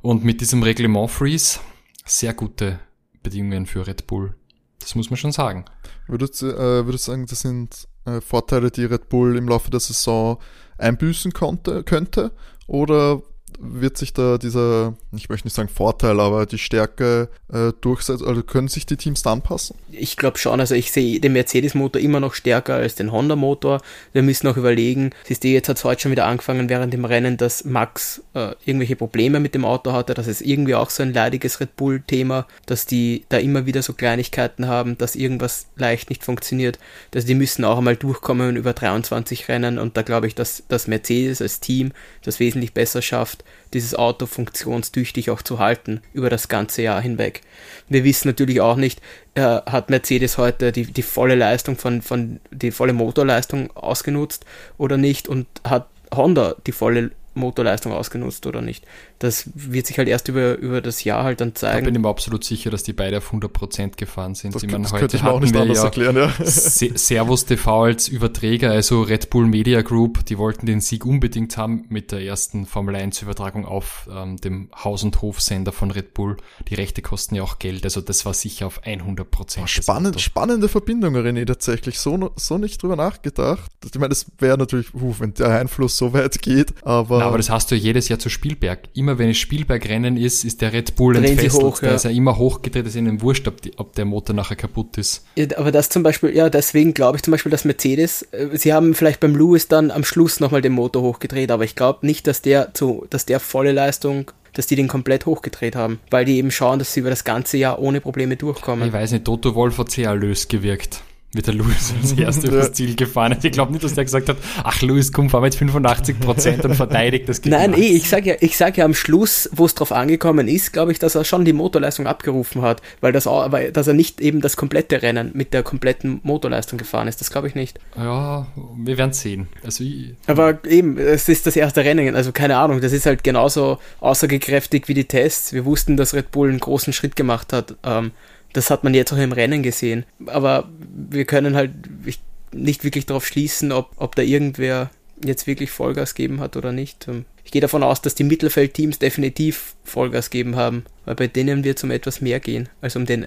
und mit diesem Reglement Freeze sehr gute Bedingungen für Red Bull. Das muss man schon sagen. Würdest, äh, würdest du sagen, das sind äh, Vorteile, die Red Bull im Laufe der Saison einbüßen konnte, könnte? Oder wird sich da dieser, ich möchte nicht sagen Vorteil, aber die Stärke äh, durchsetzen? Also können sich die Teams da anpassen? Ich glaube schon. Also ich sehe den Mercedes-Motor immer noch stärker als den Honda-Motor. Wir müssen auch überlegen, siehst du, jetzt hat es heute schon wieder angefangen während dem Rennen, dass Max äh, irgendwelche Probleme mit dem Auto hatte. Das ist irgendwie auch so ein leidiges Red Bull-Thema, dass die da immer wieder so Kleinigkeiten haben, dass irgendwas leicht nicht funktioniert. Also die müssen auch einmal durchkommen über 23 Rennen und da glaube ich, dass das Mercedes als Team das wesentlich besser schafft, dieses Auto funktionstüchtig auch zu halten über das ganze Jahr hinweg. Wir wissen natürlich auch nicht, äh, hat Mercedes heute die, die volle Leistung von, von die volle Motorleistung ausgenutzt oder nicht und hat Honda die volle Motorleistung ausgenutzt oder nicht. Das wird sich halt erst über, über das Jahr halt dann zeigen. Ich bin mir absolut sicher, dass die beide auf 100% gefahren sind. Das, ich meine, das könnte ich mir auch nicht anders ja erklären, ja. Servus TV als Überträger, also Red Bull Media Group, die wollten den Sieg unbedingt haben mit der ersten Formel 1 Übertragung auf ähm, dem Haus- und Hofsender von Red Bull. Die Rechte kosten ja auch Geld, also das war sicher auf 100%. Spannend, spannende Verbindung, René, tatsächlich. So, so nicht drüber nachgedacht. Ich meine, das wäre natürlich, uh, wenn der Einfluss so weit geht, aber aber das hast du jedes Jahr zu Spielberg. Immer wenn es Spielbergrennen ist, ist der Red Bull entfesselt. Hoch, ja. Da ist er immer hochgedreht, ist ihnen wurscht, ob, die, ob, der Motor nachher kaputt ist. Ja, aber das zum Beispiel, ja, deswegen glaube ich zum Beispiel, dass Mercedes, äh, sie haben vielleicht beim Lewis dann am Schluss nochmal den Motor hochgedreht, aber ich glaube nicht, dass der zu, dass der volle Leistung dass die den komplett hochgedreht haben, weil die eben schauen, dass sie über das ganze Jahr ohne Probleme durchkommen. Ich weiß nicht, Toto Wolf hat sehr erlöst gewirkt wird der Louis als erster ja. übers Ziel gefahren. Ich glaube nicht, dass der gesagt hat, ach Louis, komm, wir jetzt 85 Prozent und verteidigt das Nein, Nein, eh, ich sage ja, ich sag ja am Schluss, wo es drauf angekommen ist, glaube ich, dass er schon die Motorleistung abgerufen hat, weil, das, weil dass er nicht eben das komplette Rennen mit der kompletten Motorleistung gefahren ist. Das glaube ich nicht. Ja, wir werden sehen. Also Aber eben, es ist das erste Rennen, also keine Ahnung, das ist halt genauso aussagekräftig wie die Tests. Wir wussten, dass Red Bull einen großen Schritt gemacht hat. Ähm, das hat man jetzt auch im Rennen gesehen. Aber wir können halt nicht wirklich darauf schließen, ob, ob da irgendwer jetzt wirklich Vollgas geben hat oder nicht. Ähm, ich gehe davon aus, dass die Mittelfeldteams definitiv Vollgas geben haben, weil bei denen wird es um etwas mehr gehen, als um den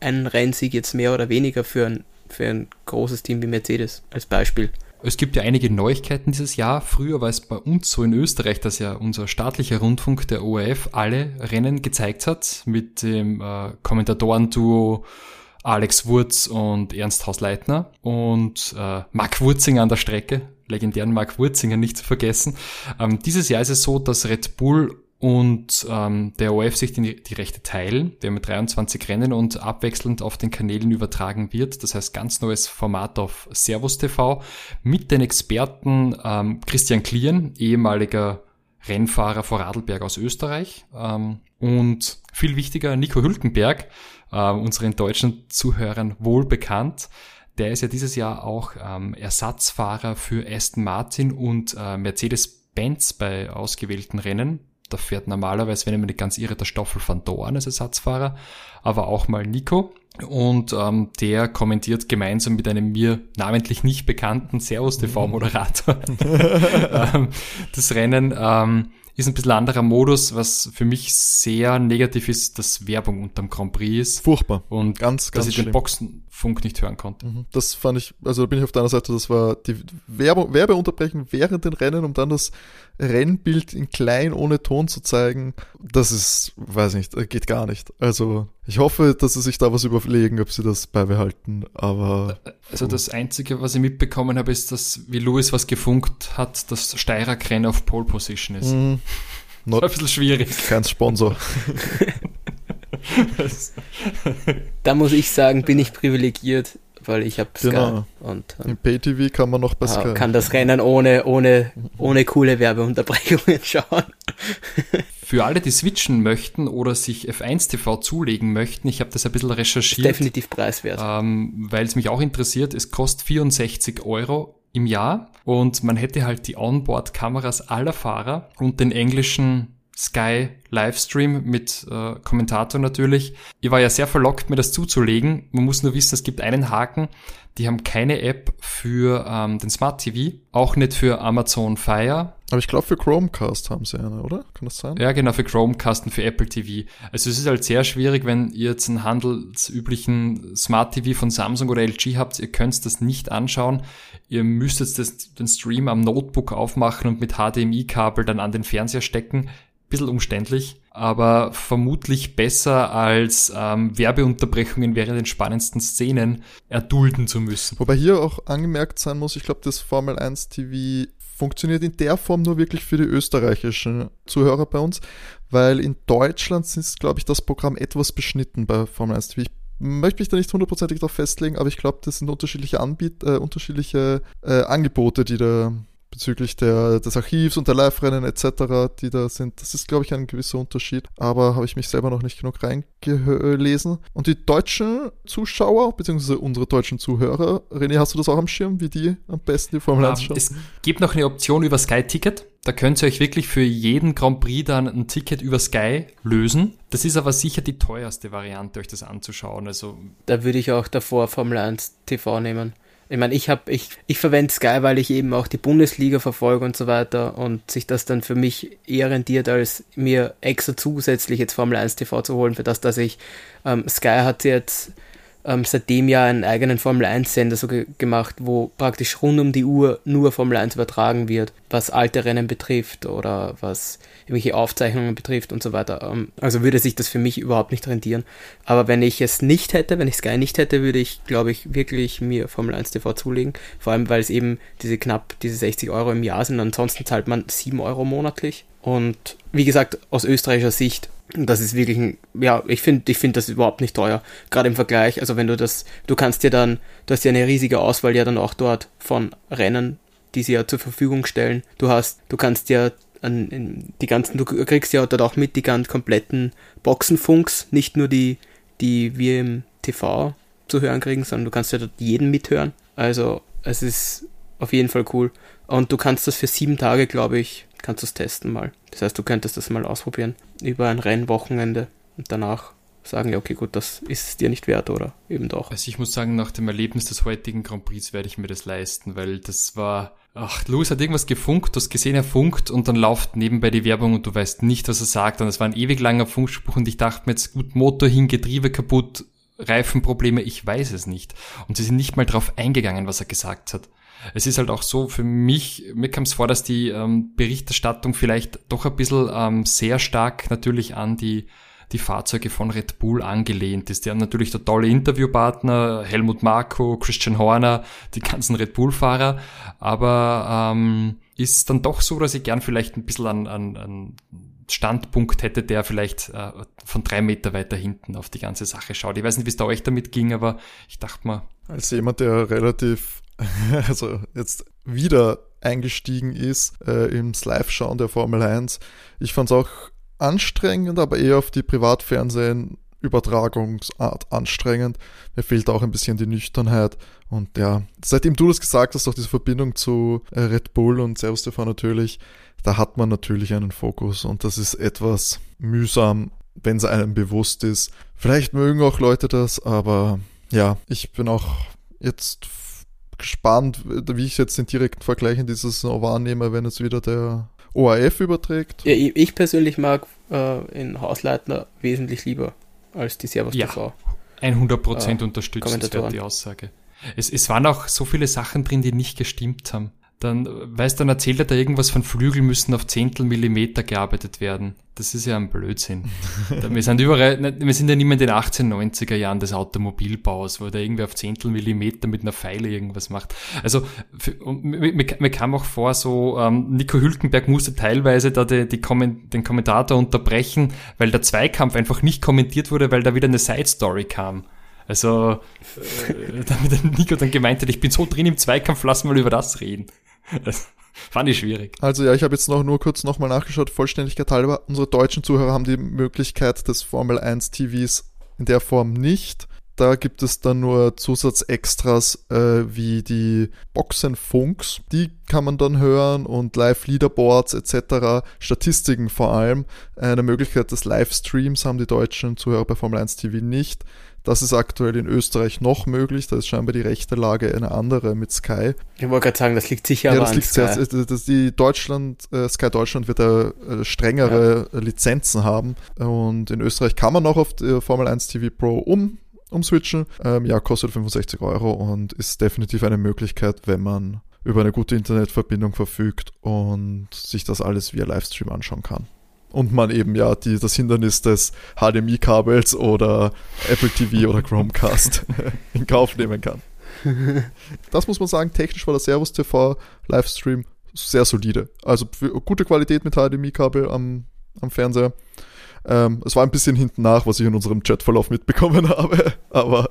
einen Rennsieg jetzt mehr oder weniger für ein, für ein großes Team wie Mercedes als Beispiel. Es gibt ja einige Neuigkeiten dieses Jahr. Früher war es bei uns so in Österreich, dass ja unser staatlicher Rundfunk, der ORF, alle Rennen gezeigt hat mit dem äh, Kommentatorenduo Alex Wurz und Ernst Hausleitner und äh, Marc Wurzinger an der Strecke, legendären Marc Wurzinger nicht zu vergessen. Ähm, dieses Jahr ist es so, dass Red Bull und ähm, der OF sich die, die Rechte teilen, der mit 23 Rennen und abwechselnd auf den Kanälen übertragen wird. Das heißt, ganz neues Format auf Servus TV mit den Experten ähm, Christian Klien, ehemaliger Rennfahrer vor Radlberg aus Österreich ähm, und viel wichtiger Nico Hülkenberg, äh, unseren deutschen Zuhörern wohl bekannt. Der ist ja dieses Jahr auch ähm, Ersatzfahrer für Aston Martin und äh, Mercedes-Benz bei ausgewählten Rennen Da fährt normalerweise, wenn ich mich nicht ganz irre, der Stoffel van Dorn als Ersatzfahrer, aber auch mal Nico. Und ähm, der kommentiert gemeinsam mit einem mir namentlich nicht bekannten Servus TV-Moderator ähm, das Rennen. Ähm, ist ein bisschen anderer Modus, was für mich sehr negativ ist, dass Werbung unterm Grand Prix ist. Furchtbar. Und ganz, ganz dass ich schlimm. den Boxenfunk nicht hören konnte. Mhm. Das fand ich, also da bin ich auf deiner Seite, das war die Werbung, Werbeunterbrechen während den Rennen, um dann das Rennbild in klein ohne Ton zu zeigen. Das ist, weiß nicht, geht gar nicht. Also ich hoffe, dass sie sich da was überlegen, ob sie das beibehalten, aber. Also das Einzige, was ich mitbekommen habe, ist, dass, wie Louis was gefunkt hat, dass Steirer Krenn auf Pole Position ist. Mm, not, ein bisschen schwierig. Kein Sponsor. da muss ich sagen, bin ich privilegiert weil ich habe Sky genau. und im Pay-TV kann man noch bei Sky. kann das Rennen ohne ohne ohne coole Werbeunterbrechungen schauen. Für alle, die switchen möchten oder sich F1 TV zulegen möchten, ich habe das ein bisschen recherchiert. Ist definitiv preiswert. Ähm, Weil es mich auch interessiert, es kostet 64 Euro im Jahr und man hätte halt die Onboard-Kameras aller Fahrer und den englischen Sky Livestream mit äh, Kommentator natürlich. Ich war ja sehr verlockt, mir das zuzulegen. Man muss nur wissen, es gibt einen Haken. Die haben keine App für ähm, den Smart TV, auch nicht für Amazon Fire. Aber ich glaube, für Chromecast haben sie eine, oder? Kann das sein? Ja, genau, für Chromecast und für Apple TV. Also es ist halt sehr schwierig, wenn ihr jetzt einen handelsüblichen Smart TV von Samsung oder LG habt, ihr könnt das nicht anschauen. Ihr müsst jetzt das, den Stream am Notebook aufmachen und mit HDMI-Kabel dann an den Fernseher stecken bisschen umständlich, aber vermutlich besser als ähm, Werbeunterbrechungen während den spannendsten Szenen erdulden zu müssen. Wobei hier auch angemerkt sein muss, ich glaube, das Formel 1 TV funktioniert in der Form nur wirklich für die österreichischen Zuhörer bei uns, weil in Deutschland ist, glaube ich, das Programm etwas beschnitten bei Formel 1 TV. Ich möchte mich da nicht hundertprozentig darauf festlegen, aber ich glaube, das sind unterschiedliche Anbiet äh, unterschiedliche äh, Angebote, die da bezüglich der, des Archivs und der Live-Rennen etc., die da sind. Das ist, glaube ich, ein gewisser Unterschied. Aber habe ich mich selber noch nicht genug reingelesen. Und die deutschen Zuschauer, beziehungsweise unsere deutschen Zuhörer, René, hast du das auch am Schirm, wie die am besten die Formel 1 um, schauen? Es gibt noch eine Option über Sky Ticket. Da könnt ihr euch wirklich für jeden Grand Prix dann ein Ticket über Sky lösen. Das ist aber sicher die teuerste Variante, euch das anzuschauen. Also da würde ich auch davor Formel 1 TV nehmen. Ich meine, ich ich ich verwende Sky, weil ich eben auch die Bundesliga verfolge und so weiter und sich das dann für mich eher rentiert, als mir extra zusätzlich jetzt Formel 1 TV zu holen, für das, dass ich ähm, Sky hat jetzt ähm, seitdem ja einen eigenen Formel 1-Sender so ge gemacht, wo praktisch rund um die Uhr nur Formel 1 übertragen wird, was alte Rennen betrifft oder was irgendwelche Aufzeichnungen betrifft und so weiter. Ähm, also würde sich das für mich überhaupt nicht rentieren. Aber wenn ich es nicht hätte, wenn ich Sky nicht hätte, würde ich, glaube ich, wirklich mir Formel 1 TV zulegen. Vor allem, weil es eben diese knapp, diese 60 Euro im Jahr sind. Ansonsten zahlt man 7 Euro monatlich. Und wie gesagt, aus österreichischer Sicht das ist wirklich ein, ja, ich finde, ich finde das überhaupt nicht teuer. Gerade im Vergleich, also wenn du das, du kannst dir dann, du hast ja eine riesige Auswahl ja dann auch dort von Rennen, die sie ja zur Verfügung stellen. Du hast, du kannst ja an, die ganzen, du kriegst ja dort auch mit die ganz kompletten Boxenfunks, nicht nur die, die wir im TV zu hören kriegen, sondern du kannst ja dort jeden mithören. Also es ist auf jeden Fall cool. Und du kannst das für sieben Tage, glaube ich, kannst du es testen mal. Das heißt, du könntest das mal ausprobieren über ein Rennwochenende und danach sagen, ja, okay, gut, das ist es dir nicht wert oder eben doch. Also ich muss sagen, nach dem Erlebnis des heutigen Grand Prix werde ich mir das leisten, weil das war, ach, Louis hat irgendwas gefunkt, du hast gesehen, er funkt und dann läuft nebenbei die Werbung und du weißt nicht, was er sagt und es war ein ewig langer Funkspruch und ich dachte mir jetzt, gut, Motor hin, Getriebe kaputt, Reifenprobleme, ich weiß es nicht. Und sie sind nicht mal drauf eingegangen, was er gesagt hat es ist halt auch so für mich, mir kam es vor, dass die ähm, Berichterstattung vielleicht doch ein bisschen ähm, sehr stark natürlich an die die Fahrzeuge von Red Bull angelehnt ist. Die haben natürlich der tolle Interviewpartner, Helmut Marko, Christian Horner, die ganzen Red Bull-Fahrer, aber ähm, ist dann doch so, dass ich gern vielleicht ein bisschen an, an, an Standpunkt hätte, der vielleicht äh, von drei Meter weiter hinten auf die ganze Sache schaut. Ich weiß nicht, wie es da euch damit ging, aber ich dachte mal. Als jemand, der relativ also jetzt wieder eingestiegen ist äh, ins Live-Schauen der Formel 1. Ich fand es auch anstrengend, aber eher auf die Privatfernsehen Übertragungsart anstrengend. Mir fehlt auch ein bisschen die Nüchternheit. Und ja, seitdem du das gesagt hast, auch diese Verbindung zu äh, Red Bull und Servus TV natürlich, da hat man natürlich einen Fokus und das ist etwas mühsam, wenn es einem bewusst ist. Vielleicht mögen auch Leute das, aber ja, ich bin auch jetzt gespannt, wie ich jetzt den direkten Vergleich in dieses wahrnehme, wenn es wieder der ORF überträgt. Ja, ich persönlich mag äh, in Hausleitner wesentlich lieber als die Servus ja, TV. 100% äh, unterstützenswert die Aussage. Es, es waren auch so viele Sachen drin, die nicht gestimmt haben dann, weißt dann erzählt er da irgendwas von Flügel müssen auf Zehntel Millimeter gearbeitet werden. Das ist ja ein Blödsinn. wir sind überall, wir sind ja nicht mehr in den 1890er Jahren des Automobilbaus, wo da irgendwie auf Zehntel Millimeter mit einer Pfeile irgendwas macht. Also, für, mir, mir, kam auch vor, so, ähm, Nico Hülkenberg musste teilweise da die, die Komment den Kommentator unterbrechen, weil der Zweikampf einfach nicht kommentiert wurde, weil da wieder eine Side Story kam. Also, äh, damit Nico dann gemeint hat, ich bin so drin im Zweikampf, lass mal über das reden. Das fand ich schwierig. Also ja, ich habe jetzt noch nur kurz nochmal nachgeschaut, Vollständigkeit halber. Unsere deutschen Zuhörer haben die Möglichkeit des Formel 1 TVs in der Form nicht. Da gibt es dann nur Zusatzextras äh, wie die Boxenfunks, die kann man dann hören und Live-Leaderboards etc., Statistiken vor allem. Eine Möglichkeit des Livestreams haben die deutschen Zuhörer bei Formel 1 TV nicht. Das ist aktuell in Österreich noch möglich. Da ist scheinbar die rechte Lage eine andere mit Sky. Ich wollte gerade sagen, das liegt sicher ja, das liegt Sky. Sehr, das, das, die Deutschland, äh, Sky Deutschland wird da äh, strengere ja. Lizenzen haben. Und in Österreich kann man noch auf die Formel 1 TV Pro um umswitchen. Ähm, ja, kostet 65 Euro und ist definitiv eine Möglichkeit, wenn man über eine gute Internetverbindung verfügt und sich das alles via Livestream anschauen kann und man eben ja die, das Hindernis des HDMI-Kabels oder Apple TV oder Chromecast in Kauf nehmen kann. Das muss man sagen, technisch war der Servus TV Livestream sehr solide. Also gute Qualität mit HDMI-Kabel am, am Fernseher. Ähm, es war ein bisschen hinten nach, was ich in unserem Chatverlauf mitbekommen habe, aber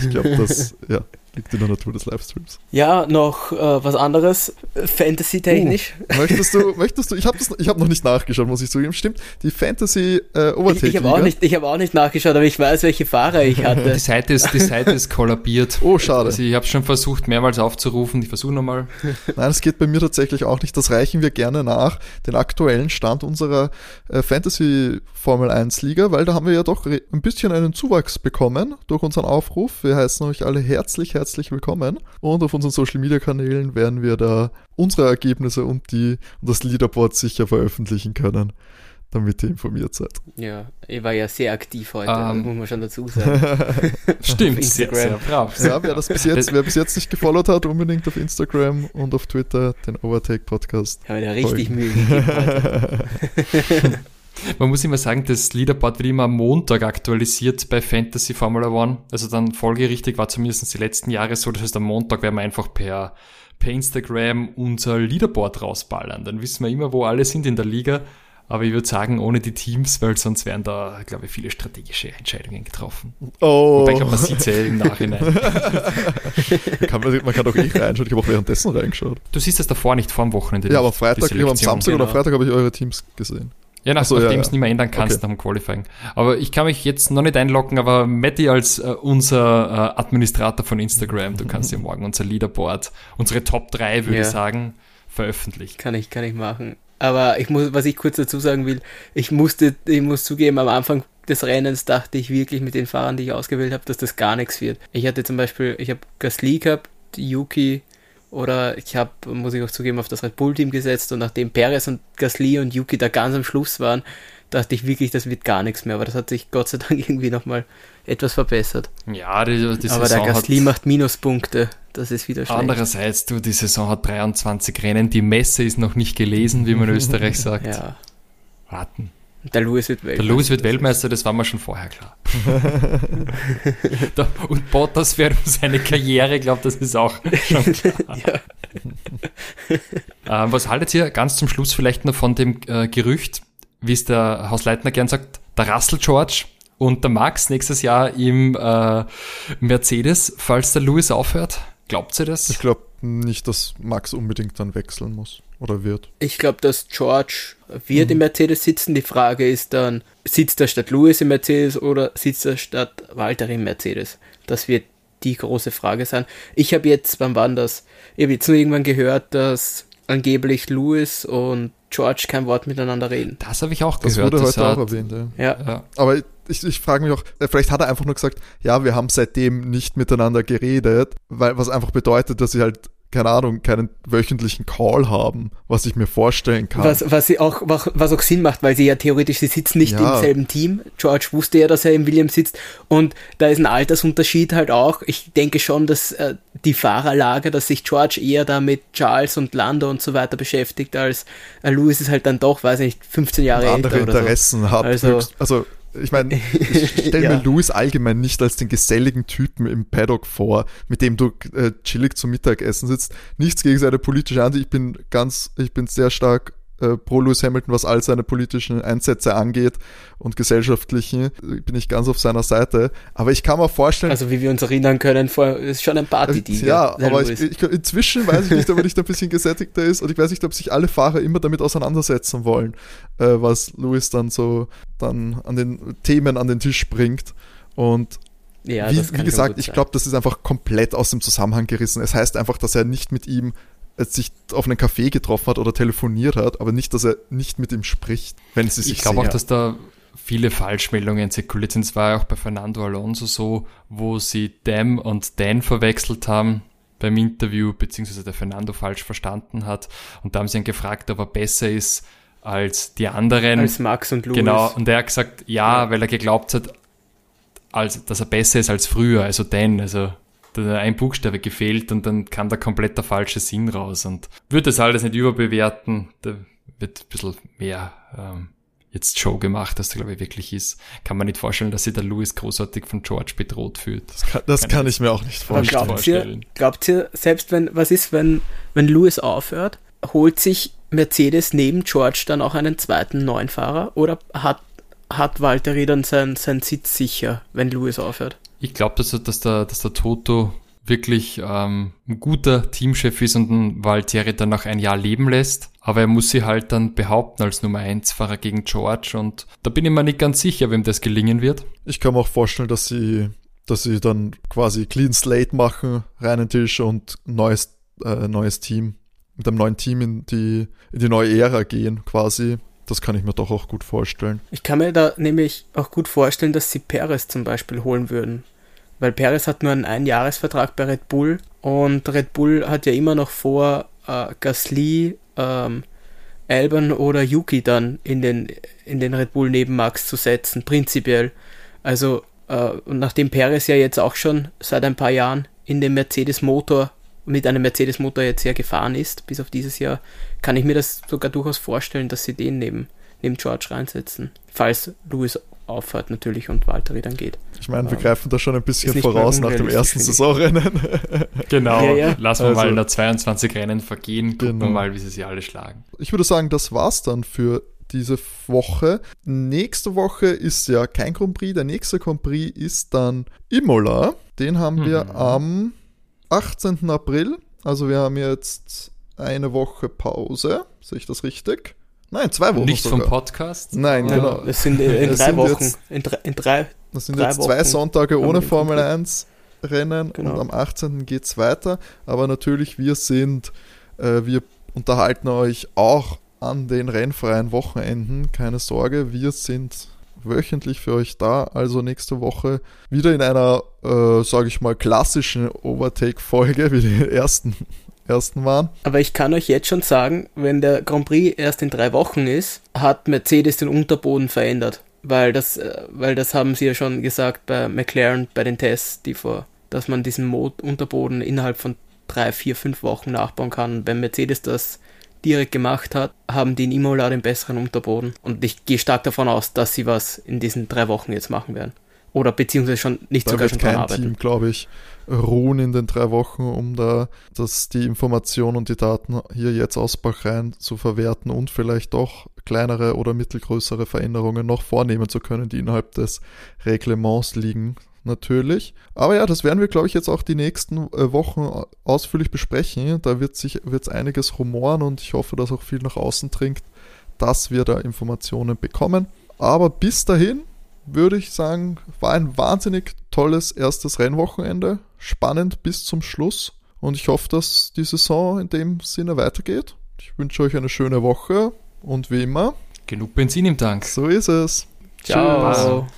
ich glaube, das, ja, Liegt in der Natur des Livestreams. Ja, noch äh, was anderes, Fantasy-technisch. Uh, möchtest du, möchtest du, ich habe hab noch nicht nachgeschaut, muss ich zugeben. Stimmt, die Fantasy äh, Overtake. Ich, ich habe auch, nicht, hab auch nicht nachgeschaut, aber ich weiß, welche Fahrer ich hatte. Die Seite ist, die Seite ist kollabiert. Oh, schade. Also ich habe schon versucht, mehrmals aufzurufen. Ich versuche nochmal. Nein, es geht bei mir tatsächlich auch nicht. Das reichen wir gerne nach, den aktuellen Stand unserer äh, Fantasy Formel 1 Liga, weil da haben wir ja doch ein bisschen einen Zuwachs bekommen durch unseren Aufruf. Wir heißen euch alle herzlich, herzlich herzlich willkommen. Und auf unseren Social Media Kanälen werden wir da unsere Ergebnisse und die und das Leaderboard sicher veröffentlichen können, damit ihr informiert seid. Ja, ich war ja sehr aktiv heute, um, ähm. muss man schon dazu sagen. Stimmt, sehr, sehr brav. Ja, wer das bis jetzt, wer bis jetzt nicht gefollowt hat, unbedingt auf Instagram und auf Twitter den Overtake Podcast. Ich habe mir richtig Mühe gegeben. Man muss immer sagen, das Leaderboard wird immer am Montag aktualisiert bei Fantasy Formula One. Also dann folgerichtig war zumindest die letzten Jahre so. Das heißt, am Montag werden wir einfach per, per Instagram unser Leaderboard rausballern. Dann wissen wir immer, wo alle sind in der Liga. Aber ich würde sagen, ohne die Teams, weil sonst wären da, glaube ich, viele strategische Entscheidungen getroffen. Oh. Wobei ich glaube, man sieht es ja im Nachhinein. kann man, man, kann doch eh reinschauen. Ich habe auch währenddessen reingeschaut. Du siehst das davor nicht vor dem Wochenende. Ja, aber Freitag, am Samstag genau. oder Freitag habe ich eure Teams gesehen. Ja, nach, so, nachdem ja, es nicht mehr ändern kannst okay. nach dem Qualifying. Aber ich kann mich jetzt noch nicht einloggen, aber Matti als äh, unser äh, Administrator von Instagram, du kannst ja morgen unser Leaderboard, unsere Top 3, würde ja. ich sagen, veröffentlichen. Kann ich, kann ich machen. Aber ich muss, was ich kurz dazu sagen will, ich musste, ich muss zugeben, am Anfang des Rennens dachte ich wirklich mit den Fahrern, die ich ausgewählt habe, dass das gar nichts wird. Ich hatte zum Beispiel, ich habe Gasly gehabt, Yuki, oder ich habe, muss ich auch zugeben, auf das Red Bull-Team gesetzt und nachdem Perez und Gasly und Yuki da ganz am Schluss waren, dachte ich wirklich, das wird gar nichts mehr. Aber das hat sich Gott sei Dank irgendwie nochmal etwas verbessert. Ja, die, die Aber der Gasly macht Minuspunkte. Das ist wieder schlecht. Andererseits, du, die Saison hat 23 Rennen. Die Messe ist noch nicht gelesen, wie man in Österreich sagt. Ja. Warten. Der Louis wird Weltmeister. Der Louis wird Weltmeister, das war mir schon vorher klar. und Bottas wäre seine Karriere, ich glaube, das ist auch schon klar. ähm, was haltet ihr ganz zum Schluss vielleicht noch von dem äh, Gerücht, wie es der Hausleitner gern sagt, der Russell George und der Max nächstes Jahr im äh, Mercedes, falls der Louis aufhört? Glaubt ihr das? Ich glaube nicht, dass Max unbedingt dann wechseln muss. Oder wird. Ich glaube, dass George wird mhm. im Mercedes sitzen. Die Frage ist dann, sitzt er statt Lewis im Mercedes oder sitzt er statt Walter im Mercedes? Das wird die große Frage sein. Ich habe jetzt, wann war das? Ich habe jetzt nur irgendwann gehört, dass angeblich Lewis und George kein Wort miteinander reden. Das habe ich auch das gehört. Wurde das wurde heute auch erwähnt, ja. ja. ja. Aber ich, ich frage mich auch, äh, vielleicht hat er einfach nur gesagt, ja, wir haben seitdem nicht miteinander geredet, weil was einfach bedeutet, dass sie halt keine Ahnung, keinen wöchentlichen Call haben, was ich mir vorstellen kann. Was, was, sie auch, was auch Sinn macht, weil sie ja theoretisch, sie sitzen nicht ja. im selben Team. George wusste ja, dass er im Williams sitzt und da ist ein Altersunterschied halt auch. Ich denke schon, dass äh, die Fahrerlage, dass sich George eher da mit Charles und Lando und so weiter beschäftigt, als äh, Lewis ist halt dann doch, weiß ich nicht, 15 Jahre andere älter Andere Interessen so. hat. Also, höchst, also ich meine, ich stelle ja. mir Louis allgemein nicht als den geselligen Typen im Paddock vor, mit dem du äh, chillig zum Mittagessen sitzt. Nichts gegen seine politische Ansicht. Ich bin ganz, ich bin sehr stark äh, pro Lewis Hamilton, was all seine politischen Einsätze angeht und gesellschaftlichen, äh, bin ich ganz auf seiner Seite. Aber ich kann mir vorstellen. Also wie wir uns erinnern können, vor, ist schon ein party äh, Ja, aber ich, ich, inzwischen weiß ich nicht, ob er nicht ein bisschen gesättigter ist und ich weiß nicht, ob sich alle Fahrer immer damit auseinandersetzen wollen, äh, was Lewis dann so dann an den Themen an den Tisch bringt. Und ja, wie, wie gesagt, ich glaube, das ist einfach komplett aus dem Zusammenhang gerissen. Es heißt einfach, dass er nicht mit ihm sich auf einen Café getroffen hat oder telefoniert hat, aber nicht, dass er nicht mit ihm spricht, wenn sie sich Ich glaube auch, dass da viele Falschmeldungen zirkuliert sind. Es war auch bei Fernando Alonso so, wo sie Dem und Dan verwechselt haben beim Interview, beziehungsweise der Fernando falsch verstanden hat. Und da haben sie ihn gefragt, ob er besser ist als die anderen. Als Max und Louis. Genau, und er hat gesagt, ja, ja. weil er geglaubt hat, als, dass er besser ist als früher, also Dan, also ein Buchstabe gefehlt und dann kam da komplett der falsche Sinn raus und würde das alles nicht überbewerten, da wird ein bisschen mehr ähm, jetzt Show gemacht, als da glaube ich wirklich ist. Kann man nicht vorstellen, dass sich der Louis großartig von George bedroht fühlt. Das kann, das kann, kann ich mir auch nicht vorstellen. Glaubt ihr, glaubt ihr, selbst wenn, was ist, wenn, wenn Louis aufhört, holt sich Mercedes neben George dann auch einen zweiten neuen Fahrer oder hat, hat Valtteri dann seinen sein Sitz sicher, wenn Louis aufhört? Ich glaube, dass, dass, der, dass der Toto wirklich ähm, ein guter Teamchef ist und ein Valtieri dann noch ein Jahr leben lässt. Aber er muss sie halt dann behaupten als Nummer 1 Fahrer gegen George und da bin ich mir nicht ganz sicher, wem das gelingen wird. Ich kann mir auch vorstellen, dass sie, dass sie dann quasi Clean Slate machen, reinen Tisch und neues, äh, neues Team, mit einem neuen Team in die, in die neue Ära gehen quasi. Das kann ich mir doch auch gut vorstellen. Ich kann mir da nämlich auch gut vorstellen, dass sie Perez zum Beispiel holen würden. Weil Perez hat nur einen Einjahresvertrag bei Red Bull und Red Bull hat ja immer noch vor, äh, Gasly, ähm, Albon oder Yuki dann in den, in den Red Bull neben Max zu setzen, prinzipiell. Also, äh, und nachdem Perez ja jetzt auch schon seit ein paar Jahren in dem Mercedes-Motor mit einem Mercedes-Motor jetzt sehr gefahren ist, bis auf dieses Jahr, kann ich mir das sogar durchaus vorstellen, dass sie den neben, neben George reinsetzen. Falls Lewis aufhört natürlich und Valtteri dann geht. Ich meine, wir ähm, greifen da schon ein bisschen voraus nach dem ersten Saisonrennen. genau, ja, ja. lassen wir also, mal noch 22 Rennen vergehen, gucken genau. wir mal, wie sie sie alle schlagen. Ich würde sagen, das war's dann für diese Woche. Nächste Woche ist ja kein Grand Prix, der nächste Grand Prix ist dann Imola. Den haben wir mhm. am 18. April. Also wir haben jetzt eine Woche Pause. Sehe ich das richtig? Nein, zwei Wochen. Nicht sogar. vom Podcast? Nein, ja, genau. Es sind in, in drei sind Wochen. Jetzt, in, drei, in drei, das sind jetzt Wochen zwei Sonntage ohne Formel 1 Rennen genau. und am 18. geht es weiter. Aber natürlich, wir sind, äh, wir unterhalten euch auch an den rennfreien Wochenenden. Keine Sorge, wir sind wöchentlich für euch da. Also nächste Woche wieder in einer, äh, sage ich mal, klassischen Overtake-Folge wie die ersten, ersten waren. Aber ich kann euch jetzt schon sagen, wenn der Grand Prix erst in drei Wochen ist, hat Mercedes den Unterboden verändert. Weil das, äh, weil das haben sie ja schon gesagt bei McLaren bei den Tests, die vor, dass man diesen Mod Unterboden innerhalb von drei, vier, fünf Wochen nachbauen kann. Wenn Mercedes das direkt gemacht hat, haben die in Imola den besseren Unterboden. Und ich gehe stark davon aus, dass sie was in diesen drei Wochen jetzt machen werden. Oder beziehungsweise schon nicht da sogar schon kein arbeiten. Team, glaube ich, ruhen in den drei Wochen, um da dass die Informationen und die Daten hier jetzt aus Bahrain zu verwerten und vielleicht doch kleinere oder mittelgrößere Veränderungen noch vornehmen zu können, die innerhalb des Reglements liegen natürlich. Aber ja, das werden wir, glaube ich, jetzt auch die nächsten äh, Wochen ausführlich besprechen. Da wird sich wird's einiges rumoren und ich hoffe, dass auch viel nach außen dringt, dass wir da Informationen bekommen. Aber bis dahin würde ich sagen, war ein wahnsinnig tolles erstes Rennwochenende. Spannend bis zum Schluss. Und ich hoffe, dass die Saison in dem Sinne weitergeht. Ich wünsche euch eine schöne Woche und wie immer. Genug Benzin im Tank. So ist es. Ciao. Tschüss.